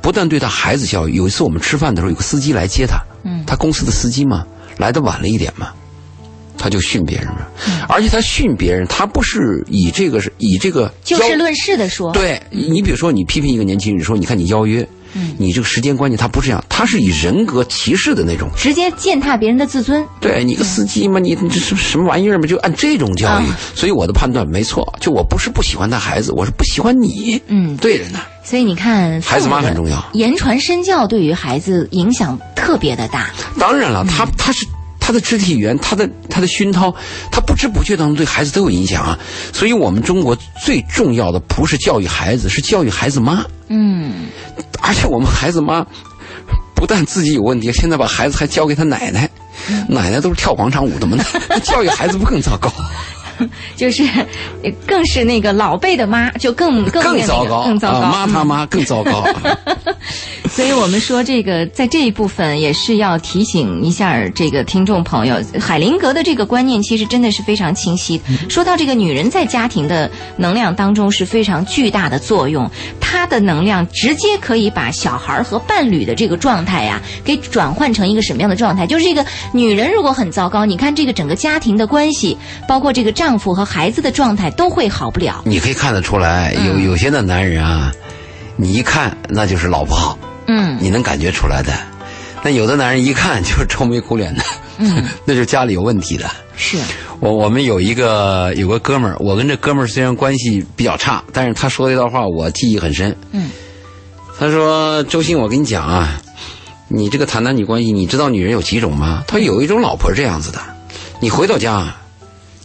不但对她孩子教育，有一次我们吃饭的时候，有个司机来接他。嗯，他公司的司机嘛，来的晚了一点嘛。他就训别人嘛，而且他训别人，他不是以这个是以这个就事论事的说。对你比如说，你批评一个年轻人，说你看你邀约，嗯，你这个时间观念，他不是这样，他是以人格歧视的那种，直接践踏别人的自尊。对你个司机嘛，你你这是什么玩意儿嘛？就按这种教育，所以我的判断没错，就我不是不喜欢他孩子，我是不喜欢你。嗯，对着呢。所以你看，孩子妈很重要，言传身教对于孩子影响特别的大。当然了，他他是。他的肢体语言，他的他的熏陶，他不知不觉当中对孩子都有影响啊。所以，我们中国最重要的不是教育孩子，是教育孩子妈。嗯，而且我们孩子妈不但自己有问题，现在把孩子还交给他奶奶，奶奶都是跳广场舞的嘛，那 教育孩子不更糟糕？就是更是那个老辈的妈，就更更更糟糕，更糟糕，妈他妈更糟糕。所以我们说，这个在这一部分也是要提醒一下这个听众朋友，海灵格的这个观念其实真的是非常清晰。说到这个女人在家庭的能量当中是非常巨大的作用，她的能量直接可以把小孩和伴侣的这个状态呀，给转换成一个什么样的状态？就是这个女人如果很糟糕，你看这个整个家庭的关系，包括这个丈夫和孩子的状态都会好不了。你可以看得出来，有有些的男人啊，你一看那就是老婆好。嗯，你能感觉出来的，那有的男人一看就是愁眉苦脸的，嗯，那就家里有问题的。是我我们有一个有个哥们儿，我跟这哥们儿虽然关系比较差，但是他说的一段话我记忆很深。嗯，他说：“周鑫，我跟你讲啊，你这个谈男女关系，你知道女人有几种吗？他有一种老婆是这样子的，你回到家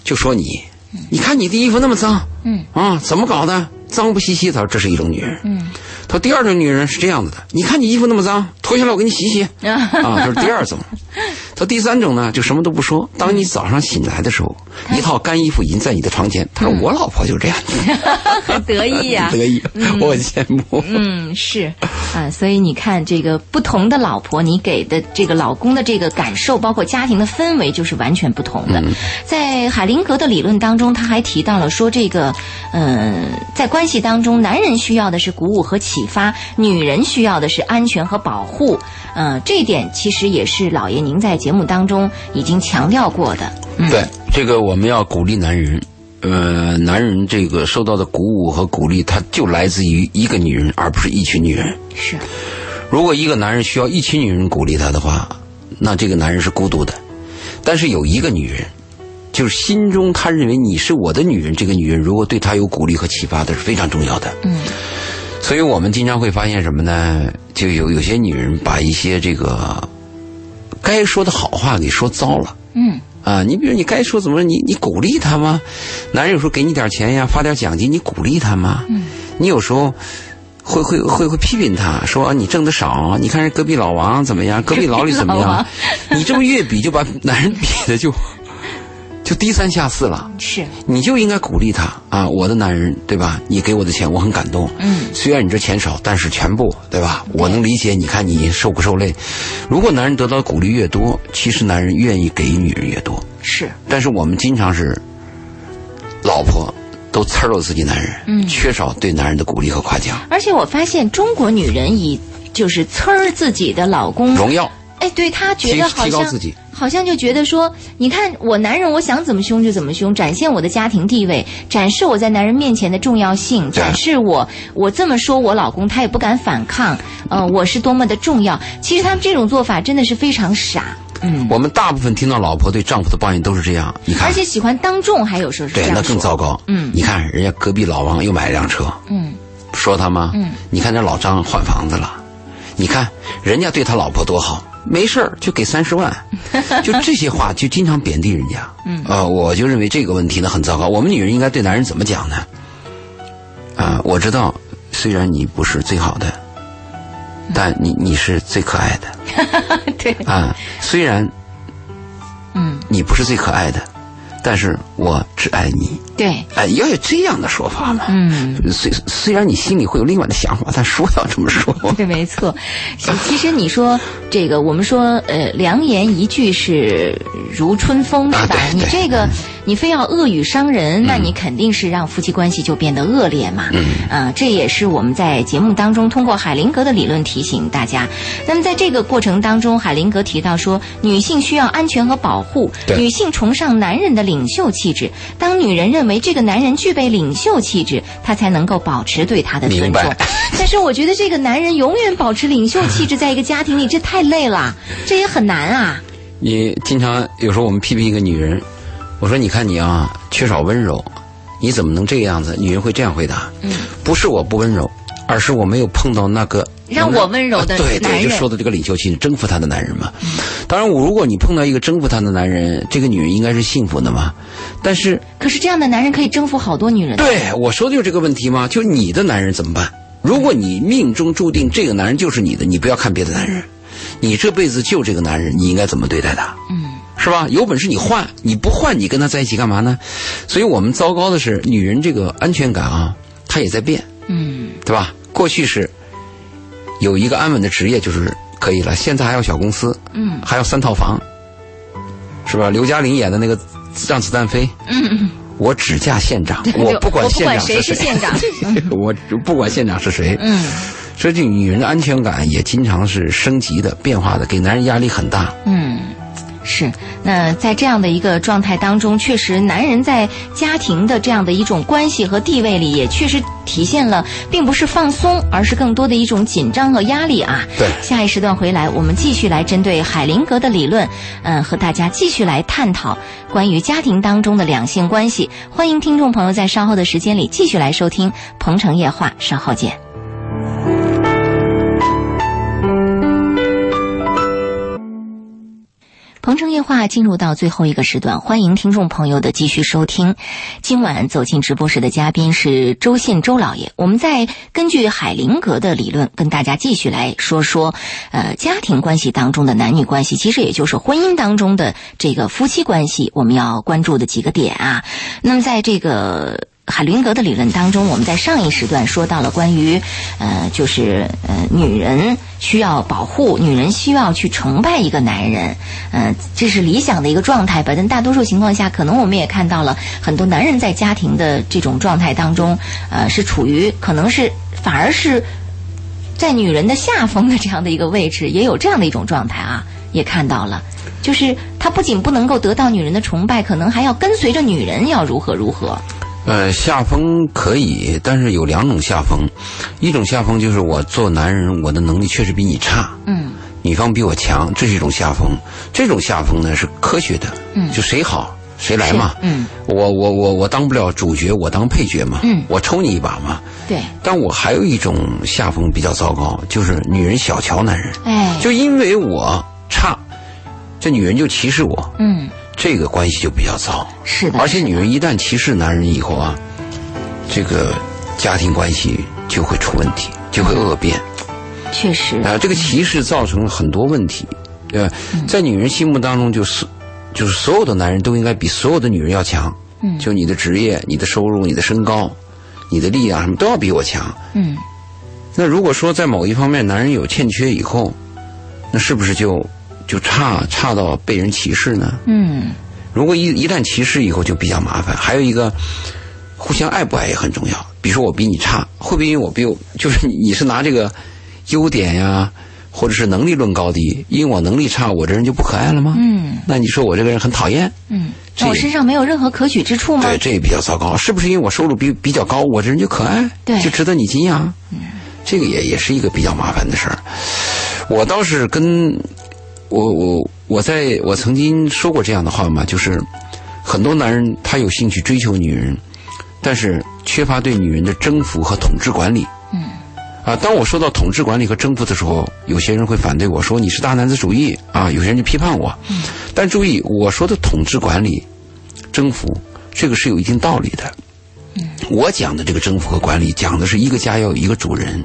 就说你，你看你的衣服那么脏，嗯啊，怎么搞的？脏不兮兮。他说这是一种女人。嗯。”他第二种女人是这样子的，你看你衣服那么脏，脱下来我给你洗洗。啊，这是第二种。他第三种呢，就什么都不说。当你早上醒来的时候，一套干衣服已经在你的床前。他说：“我老婆就这样子，很 得意呀，得意，我很羡慕。”嗯，是啊，所以你看，这个不同的老婆，你给的这个老公的这个感受，包括家庭的氛围，就是完全不同的。在海灵格的理论当中，他还提到了说，这个嗯，在关系当中，男人需要的是鼓舞和启发，女人需要的是安全和保护。嗯，这一点其实也是老爷您在节目当中已经强调过的。对，这个我们要鼓励男人。呃，男人这个受到的鼓舞和鼓励，他就来自于一个女人，而不是一群女人。是。如果一个男人需要一群女人鼓励他的话，那这个男人是孤独的。但是有一个女人，就是心中他认为你是我的女人，这个女人如果对他有鼓励和启发的，是非常重要的。嗯。所以我们经常会发现什么呢？就有有些女人把一些这个该说的好话给说糟了。嗯。啊，你比如你该说怎么你你鼓励他吗？男人有时候给你点钱呀，发点奖金，你鼓励他吗？嗯。你有时候会会会会批评他说你挣的少，你看人隔壁老王怎么样？隔壁老李怎么样？你这么越比就把男人比的就。就低三下四了，是，你就应该鼓励他啊！我的男人，对吧？你给我的钱，我很感动。嗯，虽然你这钱少，但是全部，对吧？我能理解。你看你受不受累？如果男人得到鼓励越多，其实男人愿意给女人越多。是，但是我们经常是，老婆都呲了自己男人，嗯，缺少对男人的鼓励和夸奖。而且我发现中国女人以就是呲儿自己的老公荣耀。哎，对他觉得好像好像就觉得说，你看我男人，我想怎么凶就怎么凶，展现我的家庭地位，展示我在男人面前的重要性，展示我我这么说我老公他也不敢反抗，呃，我是多么的重要。其实他们这种做法真的是非常傻。嗯，我们大部分听到老婆对丈夫的抱怨都是这样，你看，而且喜欢当众，还有时候是这对，样那更糟糕。嗯。你看人家隔壁老王又买了辆车，嗯。说他吗？嗯，你看这老张换房子了，你看人家对他老婆多好，没事儿就给三十万，就这些话就经常贬低人家。嗯，呃，我就认为这个问题呢很糟糕。我们女人应该对男人怎么讲呢？啊、我知道，虽然你不是最好的，但你你是最可爱的 对，啊、虽然嗯你不是最可爱的，但是我只爱你。对，哎，要有这样的说法嘛。嗯。虽虽然你心里会有另外的想法，但说要这么说。对，没错。其其实你说这个，我们说呃，良言一句是如春风，是吧？你这个你非要恶语伤人，那你肯定是让夫妻关系就变得恶劣嘛。嗯，啊，这也是我们在节目当中通过海灵格的理论提醒大家。那么在这个过程当中，海灵格提到说，女性需要安全和保护，女性崇尚男人的领袖气质。当女人认为这个男人具备领袖气质，她才能够保持对他的尊重。但是我觉得这个男人永远保持领袖气质，在一个家庭里，这太累了，这也很难啊。你经常有时候我们批评一个女人，我说你看你啊，缺少温柔，你怎么能这个样子？女人会这样回答：嗯，不是我不温柔，而是我没有碰到那个让我温柔的啊对对，就说的这个领袖气质，征服她的男人嘛。当然，我如果你碰到一个征服她的男人，这个女人应该是幸福的嘛。但是，可是这样的男人可以征服好多女人。对我说的就是这个问题嘛，就你的男人怎么办？如果你命中注定这个男人就是你的，你不要看别的男人，你这辈子就这个男人，你应该怎么对待他？嗯，是吧？有本事你换，你不换，你跟他在一起干嘛呢？所以我们糟糕的是，女人这个安全感啊，她也在变，嗯，对吧？过去是有一个安稳的职业就是可以了，现在还要小公司，嗯，还要三套房，是吧？刘嘉玲演的那个《让子弹飞》，嗯嗯，我只嫁县长，我不管县长是，谁。我不管县长是谁，嗯所以这女人的安全感也经常是升级的、变化的，给男人压力很大。嗯。是，那在这样的一个状态当中，确实男人在家庭的这样的一种关系和地位里，也确实体现了，并不是放松，而是更多的一种紧张和压力啊。对下一时段回来，我们继续来针对海灵格的理论，嗯，和大家继续来探讨关于家庭当中的两性关系。欢迎听众朋友在稍后的时间里继续来收听《鹏城夜话》，稍后见。鹏城夜话进入到最后一个时段，欢迎听众朋友的继续收听。今晚走进直播室的嘉宾是周信周老爷，我们在根据海灵格的理论，跟大家继续来说说，呃，家庭关系当中的男女关系，其实也就是婚姻当中的这个夫妻关系，我们要关注的几个点啊。那么在这个。海灵格的理论当中，我们在上一时段说到了关于，呃，就是呃，女人需要保护，女人需要去崇拜一个男人，呃，这是理想的一个状态吧。但大多数情况下，可能我们也看到了很多男人在家庭的这种状态当中，呃，是处于可能是反而是在女人的下风的这样的一个位置，也有这样的一种状态啊，也看到了。就是他不仅不能够得到女人的崇拜，可能还要跟随着女人要如何如何。呃，下风可以，但是有两种下风，一种下风就是我做男人，我的能力确实比你差，嗯。女方比我强，这是一种下风。这种下风呢是科学的，嗯。就谁好谁来嘛。嗯，我我我我当不了主角，我当配角嘛。嗯。我抽你一把嘛。对，但我还有一种下风比较糟糕，就是女人小瞧男人，哎，就因为我差，这女人就歧视我，嗯，这个关系就比较糟。是的，而且女人一旦歧视男人以后啊，这个家庭关系就会出问题，就会恶变。确实，啊、这个歧视造成了很多问题，呃，嗯。在女人心目当中，就是就是所有的男人都应该比所有的女人要强，嗯。就你的职业、你的收入、你的身高、你的力量什么都要比我强。嗯。那如果说在某一方面男人有欠缺以后，那是不是就就差差到被人歧视呢？嗯如果一一旦歧视以后就比较麻烦。还有一个，互相爱不爱也很重要。比如说我比你差，会不会因为我比我就是你你是拿这个优点呀，或者是能力论高低，因为我能力差，我这人就不可爱了吗？嗯那你说我这个人很讨厌？嗯，那我身上没有任何可取之处吗？对，这也比较糟糕。是不是因为我收入比比较高，我这人就可爱，对就值得你敬仰？嗯，这个也也是一个比较麻烦的事儿。我倒是跟我我我在我曾经说过这样的话嘛，就是很多男人他有兴趣追求女人，但是缺乏对女人的征服和统治管理。嗯。啊，当我说到统治管理和征服的时候，有些人会反对我说你是大男子主义啊，有些人就批判我。嗯。但注意，我说的统治管理、征服，这个是有一定道理的。嗯。我讲的这个征服和管理，讲的是一个家要有一个主人。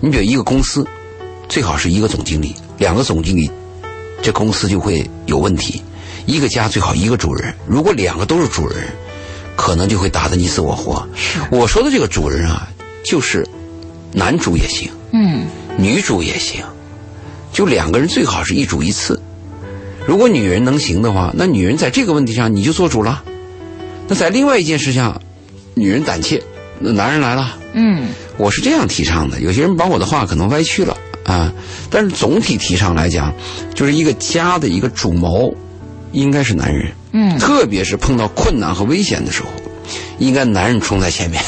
你比如一个公司，最好是一个总经理，两个总经理，这公司就会有问题。一个家最好一个主人，如果两个都是主人，可能就会打得你死我活。是我说的这个主人啊，就是男主也行，嗯女主也行，就两个人最好是一主一次。如果女人能行的话，那女人在这个问题上你就做主了。那在另外一件事上，女人胆怯，那男人来了。嗯我是这样提倡的，有些人把我的话可能歪曲了啊，但是总体提倡来讲，就是一个家的一个主谋应该是男人，嗯，特别是碰到困难和危险的时候，应该男人冲在前面，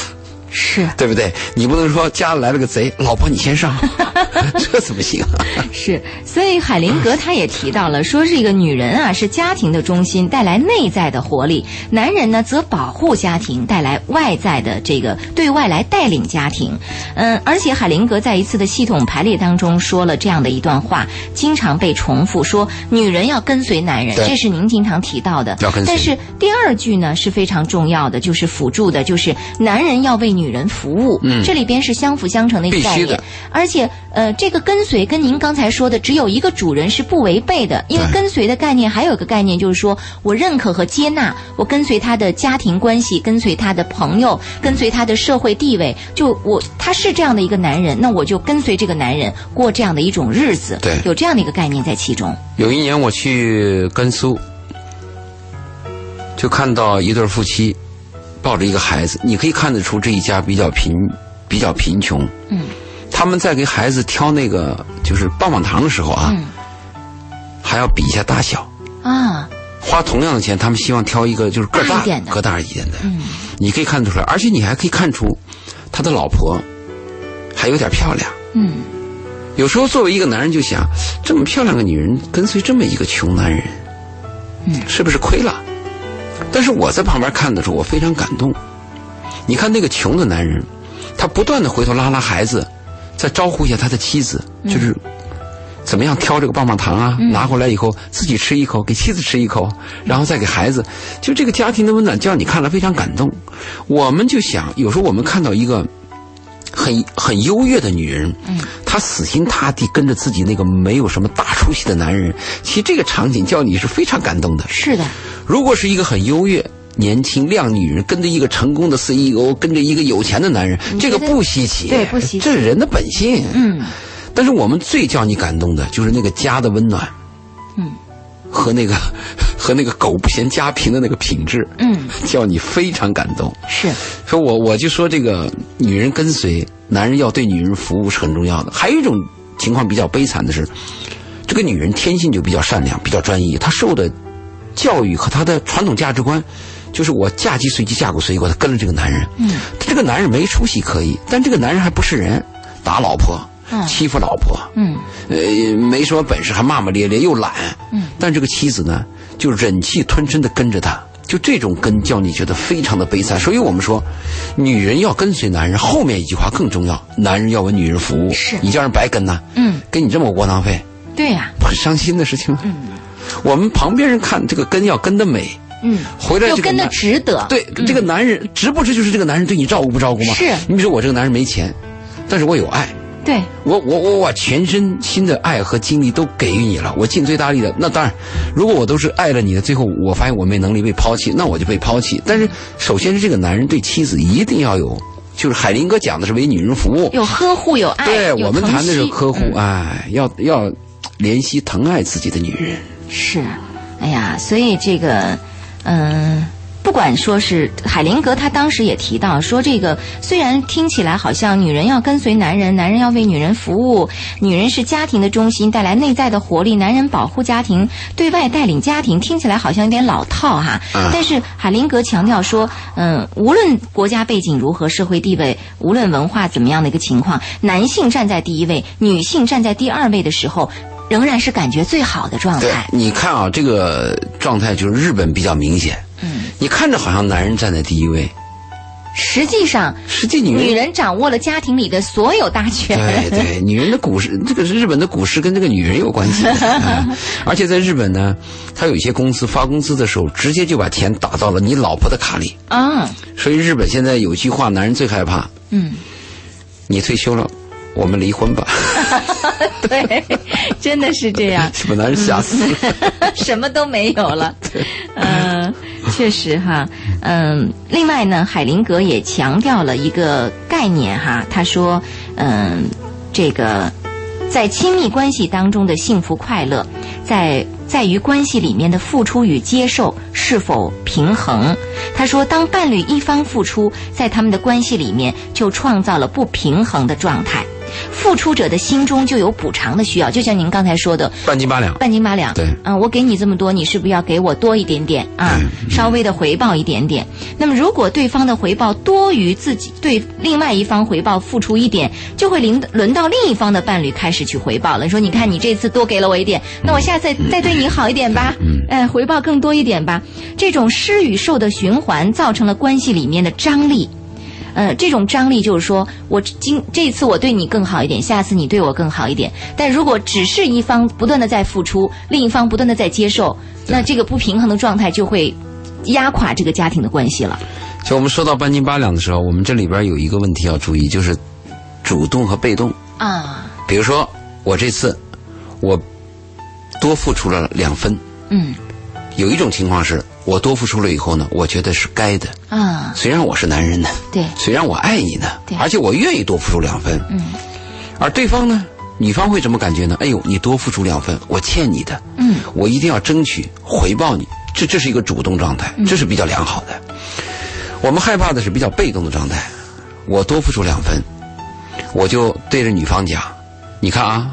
是。对不对？你不能说家里来了个贼，老婆你先上，这怎么行啊？是，所以海灵格他也提到了，说这个女人啊是家庭的中心，带来内在的活力；男人呢则保护家庭，带来外在的这个对外来带领家庭。嗯，而且海灵格在一次的系统排列当中说了这样的一段话，经常被重复，说女人要跟随男人，这是您经常提到的。要跟随但是第二句呢是非常重要的，就是辅助的，就是男人要为女人服务。嗯这里边是相辅相成的一个概念。而且，呃，这个跟随跟您刚才说的只有一个主人是不违背的，因为跟随的概念还有一个概念，就是说我认可和接纳，我跟随他的家庭关系，跟随他的朋友，跟随他的社会地位，就我他是这样的一个男人，那我就跟随这个男人过这样的一种日子，对有这样的一个概念在其中。有一年我去甘肃，就看到一对夫妻抱着一个孩子，你可以看得出这一家比较贫，比较贫穷。嗯他们在给孩子挑那个就是棒棒糖的时候啊，嗯还要比一下大小，啊，花同样的钱，他们希望挑一个就是个大大一点的个大一点的。嗯你可以看得出来，而且你还可以看出他的老婆还有点漂亮。嗯有时候作为一个男人就想，这么漂亮的女人跟随这么一个穷男人，嗯是不是亏了？但是我在旁边看的时候，我非常感动。你看那个穷的男人，他不断的回头拉拉孩子，再招呼一下他的妻子，就是怎么样挑这个棒棒糖啊，拿回来以后自己吃一口，给妻子吃一口，然后再给孩子，就这个家庭的温暖，就让你看了非常感动。我们就想，有时候我们看到一个很很优越的女人，嗯，她死心塌地跟着自己那个没有什么大出息的男人，其实这个场景叫你是非常感动的。是的，如果是一个很优越、年轻靓女人跟着一个成功的 CEO，跟着一个有钱的男人，这个不稀奇，对不稀奇这是人的本性。嗯但是我们最叫你感动的就是那个家的温暖嗯和那个 和那个狗不嫌家贫的那个品质，嗯，叫你非常感动。是说我我就说这个女人跟随，男人要对女人服务是很重要的。还有一种情况比较悲惨的是，这个女人天性就比较善良，比较专一，她受的教育和她的传统价值观，就是我嫁鸡随鸡，嫁狗随狗，他跟了这个男人。嗯，这个男人没出息可以，但这个男人还不是人，打老婆，嗯欺负老婆，嗯呃，没什么本事，还骂骂咧咧，又懒。嗯，但这个妻子呢，就忍气吞声的跟着他，就这种跟叫你觉得非常的悲惨。所以我们说，女人要跟随男人，后面一句话更重要：男人要为女人服务。是你叫人白跟呐，嗯，给你这么窝囊废，对呀、不很伤心的事情？嗯，我们旁边人看这个跟要跟的美，嗯，回来就跟的这个男值得，对，这个男人值不值就是这个男人对你照顾不照顾吗？是你比如说我这个男人没钱，但是我有爱。对，我我我把全身心的爱和精力都给予你了，我尽最大力的。那当然，如果我都是爱了你的，最后我发现我没能力被抛弃，那我就被抛弃。但是，首先是这个男人对妻子一定要有，就是海林哥讲的是为女人服务，有呵护，有爱，对我们谈的是呵护，嗯哎，要要怜惜疼爱自己的女人。是，哎呀，所以这个，嗯、不管说是海灵格，他当时也提到说，这个虽然听起来好像女人要跟随男人，男人要为女人服务，女人是家庭的中心，带来内在的活力，男人保护家庭，对外带领家庭，听起来好像有点老套哈。但是海灵格强调说，嗯，无论国家背景如何，社会地位，无论文化怎么样的一个情况，男性站在第一位，女性站在第二位的时候。仍然是感觉最好的状态。你看啊，这个状态就是日本比较明显。嗯，你看着好像男人站在第一位，实际上，实际女人女人掌握了家庭里的所有大权。对对，女人的股市，这个是日本的股市跟这个女人有关系。而且在日本呢，他有一些公司发工资的时候，直接就把钱打到了你老婆的卡里。啊，所以日本现在有句话，男人最害怕。嗯，你退休了。我们离婚吧。对，真的是这样。把男人吓死，什么都没有了。嗯，确实哈。嗯，另外呢，海灵格也强调了一个概念哈，他说，嗯，这个在亲密关系当中的幸福快乐，在在于关系里面的付出与接受是否平衡。他说，当伴侣一方付出，在他们的关系里面就创造了不平衡的状态。付出者的心中就有补偿的需要，就像您刚才说的，半斤八两，半斤八两。对，啊，我给你这么多，你是不是要给我多一点点啊？稍微的回报一点点。那么，如果对方的回报多于自己对另外一方回报付出一点，就会临轮到另一方的伴侣开始去回报了。说，你看你这次多给了我一点，那我下次再对你好一点吧，哎，回报更多一点吧。这种施与受的循环，造成了关系里面的张力。呃，这种张力就是说，我今这次我对你更好一点，下次你对我更好一点。但如果只是一方不断的在付出，另一方不断的在接受，那这个不平衡的状态就会压垮这个家庭的关系了。就我们说到半斤八两的时候，我们这里边有一个问题要注意，就是主动和被动啊。比如说，我这次我多付出了两分，嗯，有一种情况是。我多付出了以后呢，我觉得是该的啊。虽然我是男人呢，对，虽然我爱你呢，对，而且我愿意多付出两分，嗯。而对方呢，女方会怎么感觉呢？哎呦，你多付出两分，我欠你的，嗯，我一定要争取回报你。这这是一个主动状态，这是比较良好的。我们害怕的是比较被动的状态。我多付出两分，我就对着女方讲，你看啊。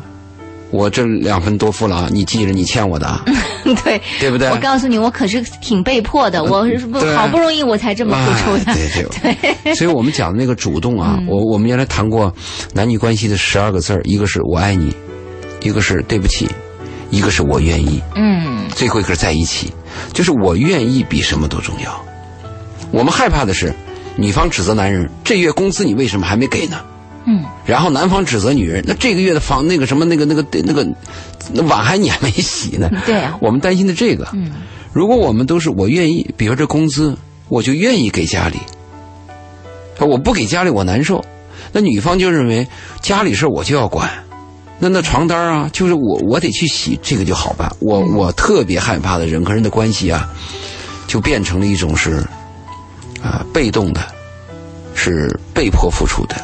我这两分多付了啊，你记着，你欠我的啊。对，对不对？我告诉你，我可是挺被迫的，我好不容易我才这么付出的。对对 对。所以我们讲的那个主动啊，我我们原来谈过男女关系的十二个字儿，一个是我爱你，一个是对不起，一个是我愿意。嗯。最后一个在一起，就是我愿意比什么都重要。我们害怕的是，女方指责男人，这月工资你为什么还没给呢？嗯，然后男方指责女人，那这个月的房那个什么那个那个那个，那碗还你还没洗呢。对啊，我们担心的这个。嗯，如果我们都是我愿意，比如这工资，我就愿意给家里。我不给家里我难受，那女方就认为家里事我就要管，那那床单啊，就是我我得去洗，这个就好办。我我特别害怕的人和人的关系啊，就变成了一种是啊被动的，是被迫付出的。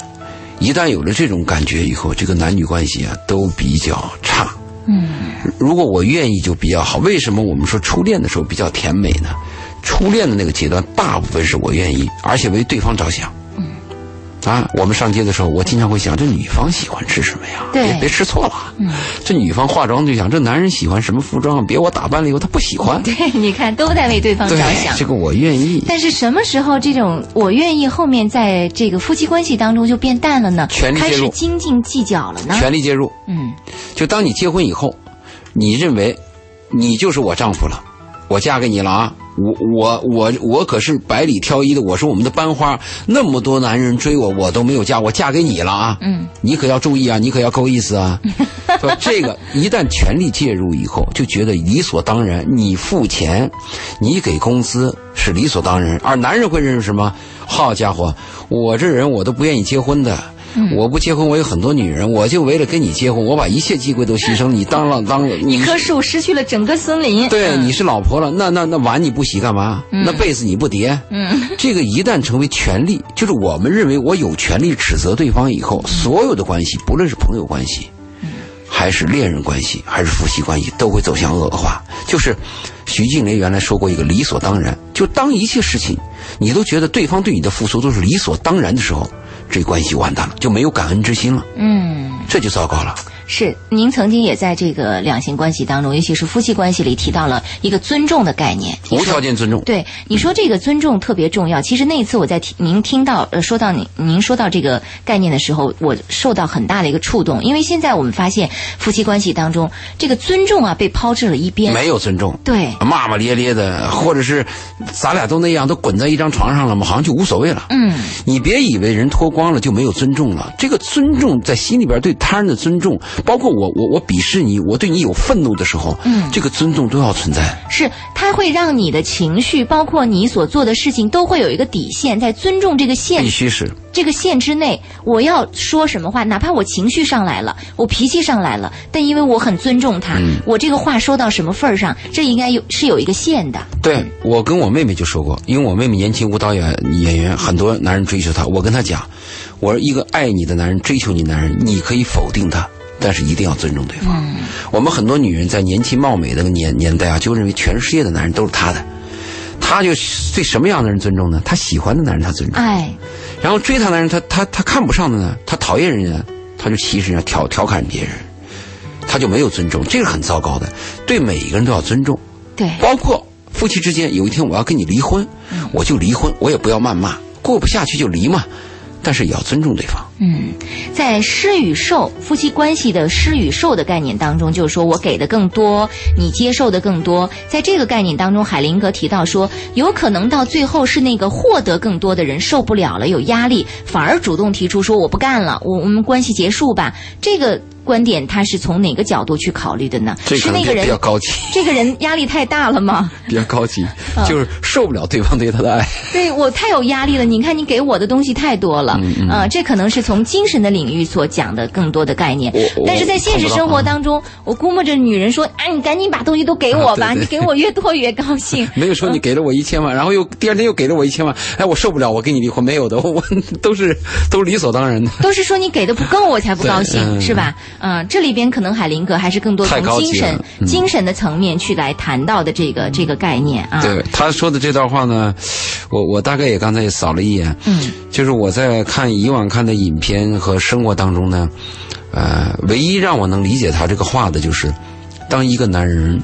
一旦有了这种感觉以后，这个男女关系啊都比较差。嗯，如果我愿意就比较好。为什么我们说初恋的时候比较甜美呢？初恋的那个阶段，大部分是我愿意，而且为对方着想。啊，我们上街的时候，我经常会想，这女方喜欢吃什么呀？对，别吃错了。嗯，这女方化妆就想，这男人喜欢什么服装？别我打扮了以后他不喜欢。对，你看都在为对方着想。这个我愿意。但是什么时候这种我愿意后面在这个夫妻关系当中就变淡了呢？权力介入，开始斤斤计较了呢？权力介入。嗯，就当你结婚以后，你认为你就是我丈夫了，我嫁给你了啊。我我我我可是百里挑一的，我是我们的班花，那么多男人追我，我都没有嫁，我嫁给你了啊！嗯，你可要注意啊，你可要够意思啊！说这个一旦权力介入以后，就觉得理所当然，你付钱，你给工资是理所当然，而男人会认为什么？好家伙，我这人我都不愿意结婚的。我不结婚，我有很多女人，我就为了跟你结婚，我把一切机会都牺牲。你当了当了，一棵树失去了整个森林。对，你是老婆了，那那那碗你不洗干嘛？那被子你不叠？嗯，这个一旦成为权利，就是我们认为我有权利指责对方以后，所有的关系，不论是朋友关系，还是恋人关系，还是夫妻关系，都会走向恶化。就是徐静蕾原来说过一个理所当然，就当一切事情你都觉得对方对你的付出都是理所当然的时候，这关系完蛋了，就没有感恩之心了。嗯，这就糟糕了。是，您曾经也在这个两性关系当中，尤其是夫妻关系里提到了一个尊重的概念。无条件尊重。对，你说这个尊重特别重要。其实那一次我在听您听到呃说到您您说到这个概念的时候，我受到很大的一个触动，因为现在我们发现夫妻关系当中这个尊重啊被抛置了一边，没有尊重。对，骂骂咧咧的，或者是咱俩都那样，都滚在一张床上了嘛，好像就无所谓了。嗯，你别以为人脱光了就没有尊重了，这个尊重在心里边对他人的尊重，包括我我我鄙视你，我对你有愤怒的时候，嗯这个尊重都要存在。是它会让你的情绪，包括你所做的事情，都会有一个底线，在尊重这个线必须是。这个线之内，我要说什么话，哪怕我情绪上来了，我脾气上来了，但因为我很尊重他，嗯我这个话说到什么份儿上，这应该有是有一个线的。对我跟我妹妹就说过，因为我妹妹年轻舞蹈演演员，很多男人追求她。我跟她讲，我说一个爱你的男人追求你男人，你可以否定他，但是一定要尊重对方。我们很多女人在年轻貌美的年年代啊，就认为全世界的男人都是她的，她就对什么样的人尊重呢？她喜欢的男人她尊重，哎，然后追她男人她她她看不上的呢，她讨厌人家，她就歧视人家，调调侃别人，她就没有尊重，这是很糟糕的。对每一个人都要尊重。对，包括夫妻之间，有一天我要跟你离婚，我就离婚，我也不要谩骂，过不下去就离嘛，但是也要尊重对方。嗯，在施与受夫妻关系的施与受的概念当中，就是说我给的更多，你接受的更多。在这个概念当中，海灵格提到说，有可能到最后是那个获得更多的人受不了了，有压力，反而主动提出说我不干了，我我们关系结束吧。这个观点他是从哪个角度去考虑的呢？是那个人比较高级，这个人压力太大了吗？比较高级，嗯就是受不了对方对他的爱。对我太有压力了，你看你给我的东西太多了，嗯呃，这可能是从精神的领域所讲的更多的概念。但是在现实生活当中，我估摸着女人说：“哎，你赶紧把东西都给我吧，啊对对你给我越多越高兴。没有说你给了我一千万，然后又第二天又给了我一千万，哎，我受不了，我跟你离婚，没有的，我都是都是理所当然的。都是说你给的不够，我才不高兴，嗯是吧？嗯、这里边可能海灵格还是更多从精神精神的层面去来谈到的这个这个概念啊。对他说的这段话呢，我我大概也刚才也扫了一眼，嗯，就是我在看以往看的影片和生活当中呢，呃，唯一让我能理解他这个话的就是，当一个男人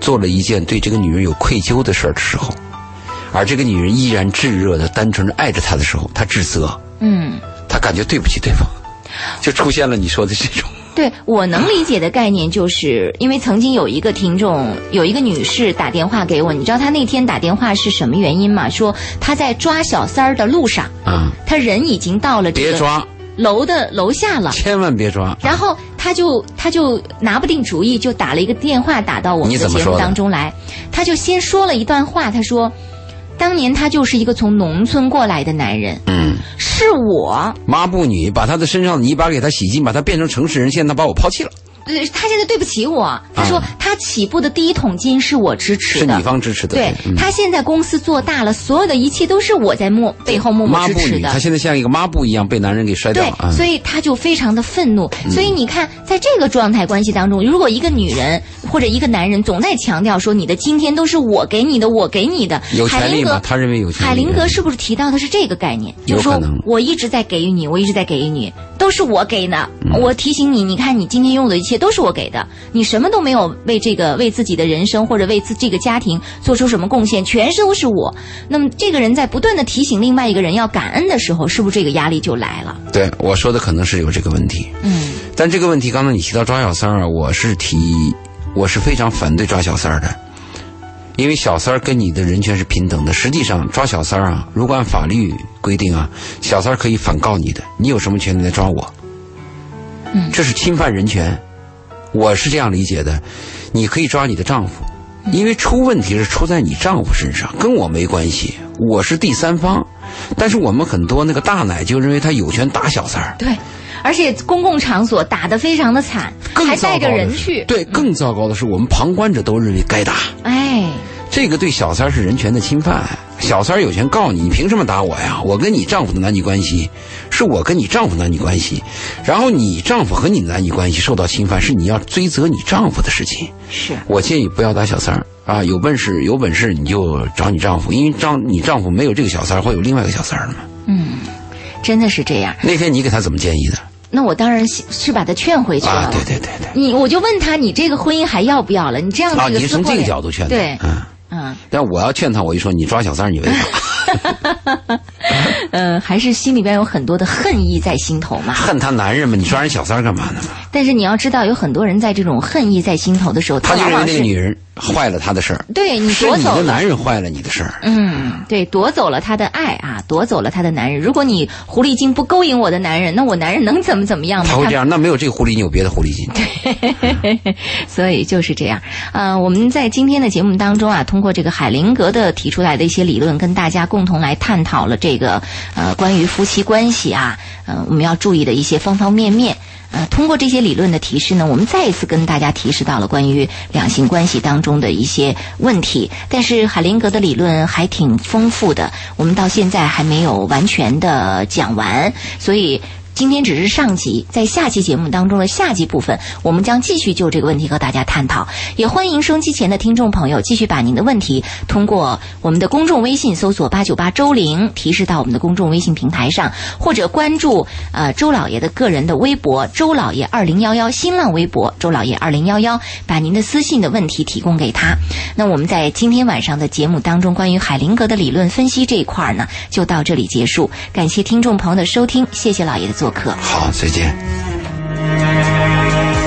做了一件对这个女人有愧疚的事儿的时候，而这个女人依然炙热的、单纯的爱着他的时候，他自责，嗯。他感觉对不起对方，就出现了你说的这种。对我能理解的概念，就是因为曾经有一个听众，有一个女士打电话给我，你知道她那天打电话是什么原因吗？说她在抓小三儿的路上，啊、她人已经到了这个别抓，楼的楼下了。千万别抓。然后她就她就拿不定主意，就打了一个电话打到我们的节目当中来。她就先说了一段话，她说：“当年他就是一个从农村过来的男人，嗯，是我。抹布女把他的身上的泥巴给他洗净，把他变成城市人，现在他把我抛弃了，呃，他现在对不起我。他说、他起步的第一桶金是我支持的，啊是你方支持的。对、嗯他现在公司做大了，所有的一切都是我在默背后默默支持的他。现在像一个抹布一样被男人给摔掉对了。，啊所以他就非常的愤怒。所以你看，在这个状态关系当中，如果一个女人或者一个男人总在强调说你的今天都是我给你的，我给你的，有权利吗？海灵格他认为有权利。海灵格是不是提到的是这个概念？就是说我一直在给予你，我一直在给予你，都是我给的。嗯我提醒你，你看你今天拥有的一切都是我给的，你什么都没有为这个为自己的人生或者为自这个家庭做出什么贡献，全都是我。那么这个人在不断的提醒另外一个人要感恩的时候，是不是这个压力就来了？对我说的可能是有这个问题，嗯但这个问题刚才你提到抓小三儿啊，我是提，我是非常反对抓小三儿的，因为小三儿跟你的人权是平等的。实际上抓小三儿啊，如果按法律规定啊，小三儿可以反告你的，你有什么权利来抓我？嗯这是侵犯人权，我是这样理解的。你可以抓你的丈夫，因为出问题是出在你丈夫身上，跟我没关系，我是第三方。但是我们很多那个大奶就认为他有权打小三儿，对，而且公共场所打得非常的惨，更还带着人去。对，更糟糕的是，我们旁观者都认为该打，哎，这个对小三儿是人权的侵犯。小三儿有权告你，你凭什么打我呀？我跟你丈夫的男女关系，是我跟你丈夫男女关系，然后你丈夫和你的男女关系受到侵犯，是你要追责你丈夫的事情。是我建议不要打小三儿啊，有本事有本事你就找你丈夫，因为丈你丈夫没有这个小三儿，会有另外一个小三儿的嘛。嗯，真的是这样。那天你给他怎么建议的？那我当然是是把他劝回去了。啊，对对对对。你我就问他，你这个婚姻还要不要了？你这样啊，这个你是从这个角度劝的，对，嗯。嗯。但我要劝他，我就说你抓小三儿，你违法，呃，还是心里边有很多的恨意在心头嘛。恨他男人嘛，你抓人小三儿干嘛呢？但是你要知道，有很多人在这种恨意在心头的时候，他就认为那个女人坏了他的事儿，对你夺走了。男人坏了你的事儿。嗯，对，夺走了他的爱啊，夺走了他的男人。如果你狐狸精不勾引我的男人，那我男人能怎么怎么样呢？他会这样，那没有这个狐狸精，有别的狐狸精。对 所以就是这样。呃，我们在今天的节目当中啊，通过这个海灵格的提出来的一些理论，跟大家共同来探讨了这个呃关于夫妻关系啊，呃我们要注意的一些方方面面。呃，通过这些理论的提示呢，我们再一次跟大家提示到了关于两性关系当中的一些问题。但是海灵格的理论还挺丰富的，我们到现在还没有完全的讲完，所以。今天只是上集，在下期节目当中的下集部分，我们将继续就这个问题和大家探讨。也欢迎收机前的听众朋友继续把您的问题通过我们的公众微信搜索八九八周玲提示到我们的公众微信平台上，或者关注呃周老爷的个人的微博周老爷二零幺幺，新浪微博周老爷二零幺幺，把您的私信的问题提供给他。那我们在今天晚上的节目当中，关于海灵格的理论分析这一块呢，就到这里结束。感谢听众朋友的收听，谢谢老爷的做客。好，再见。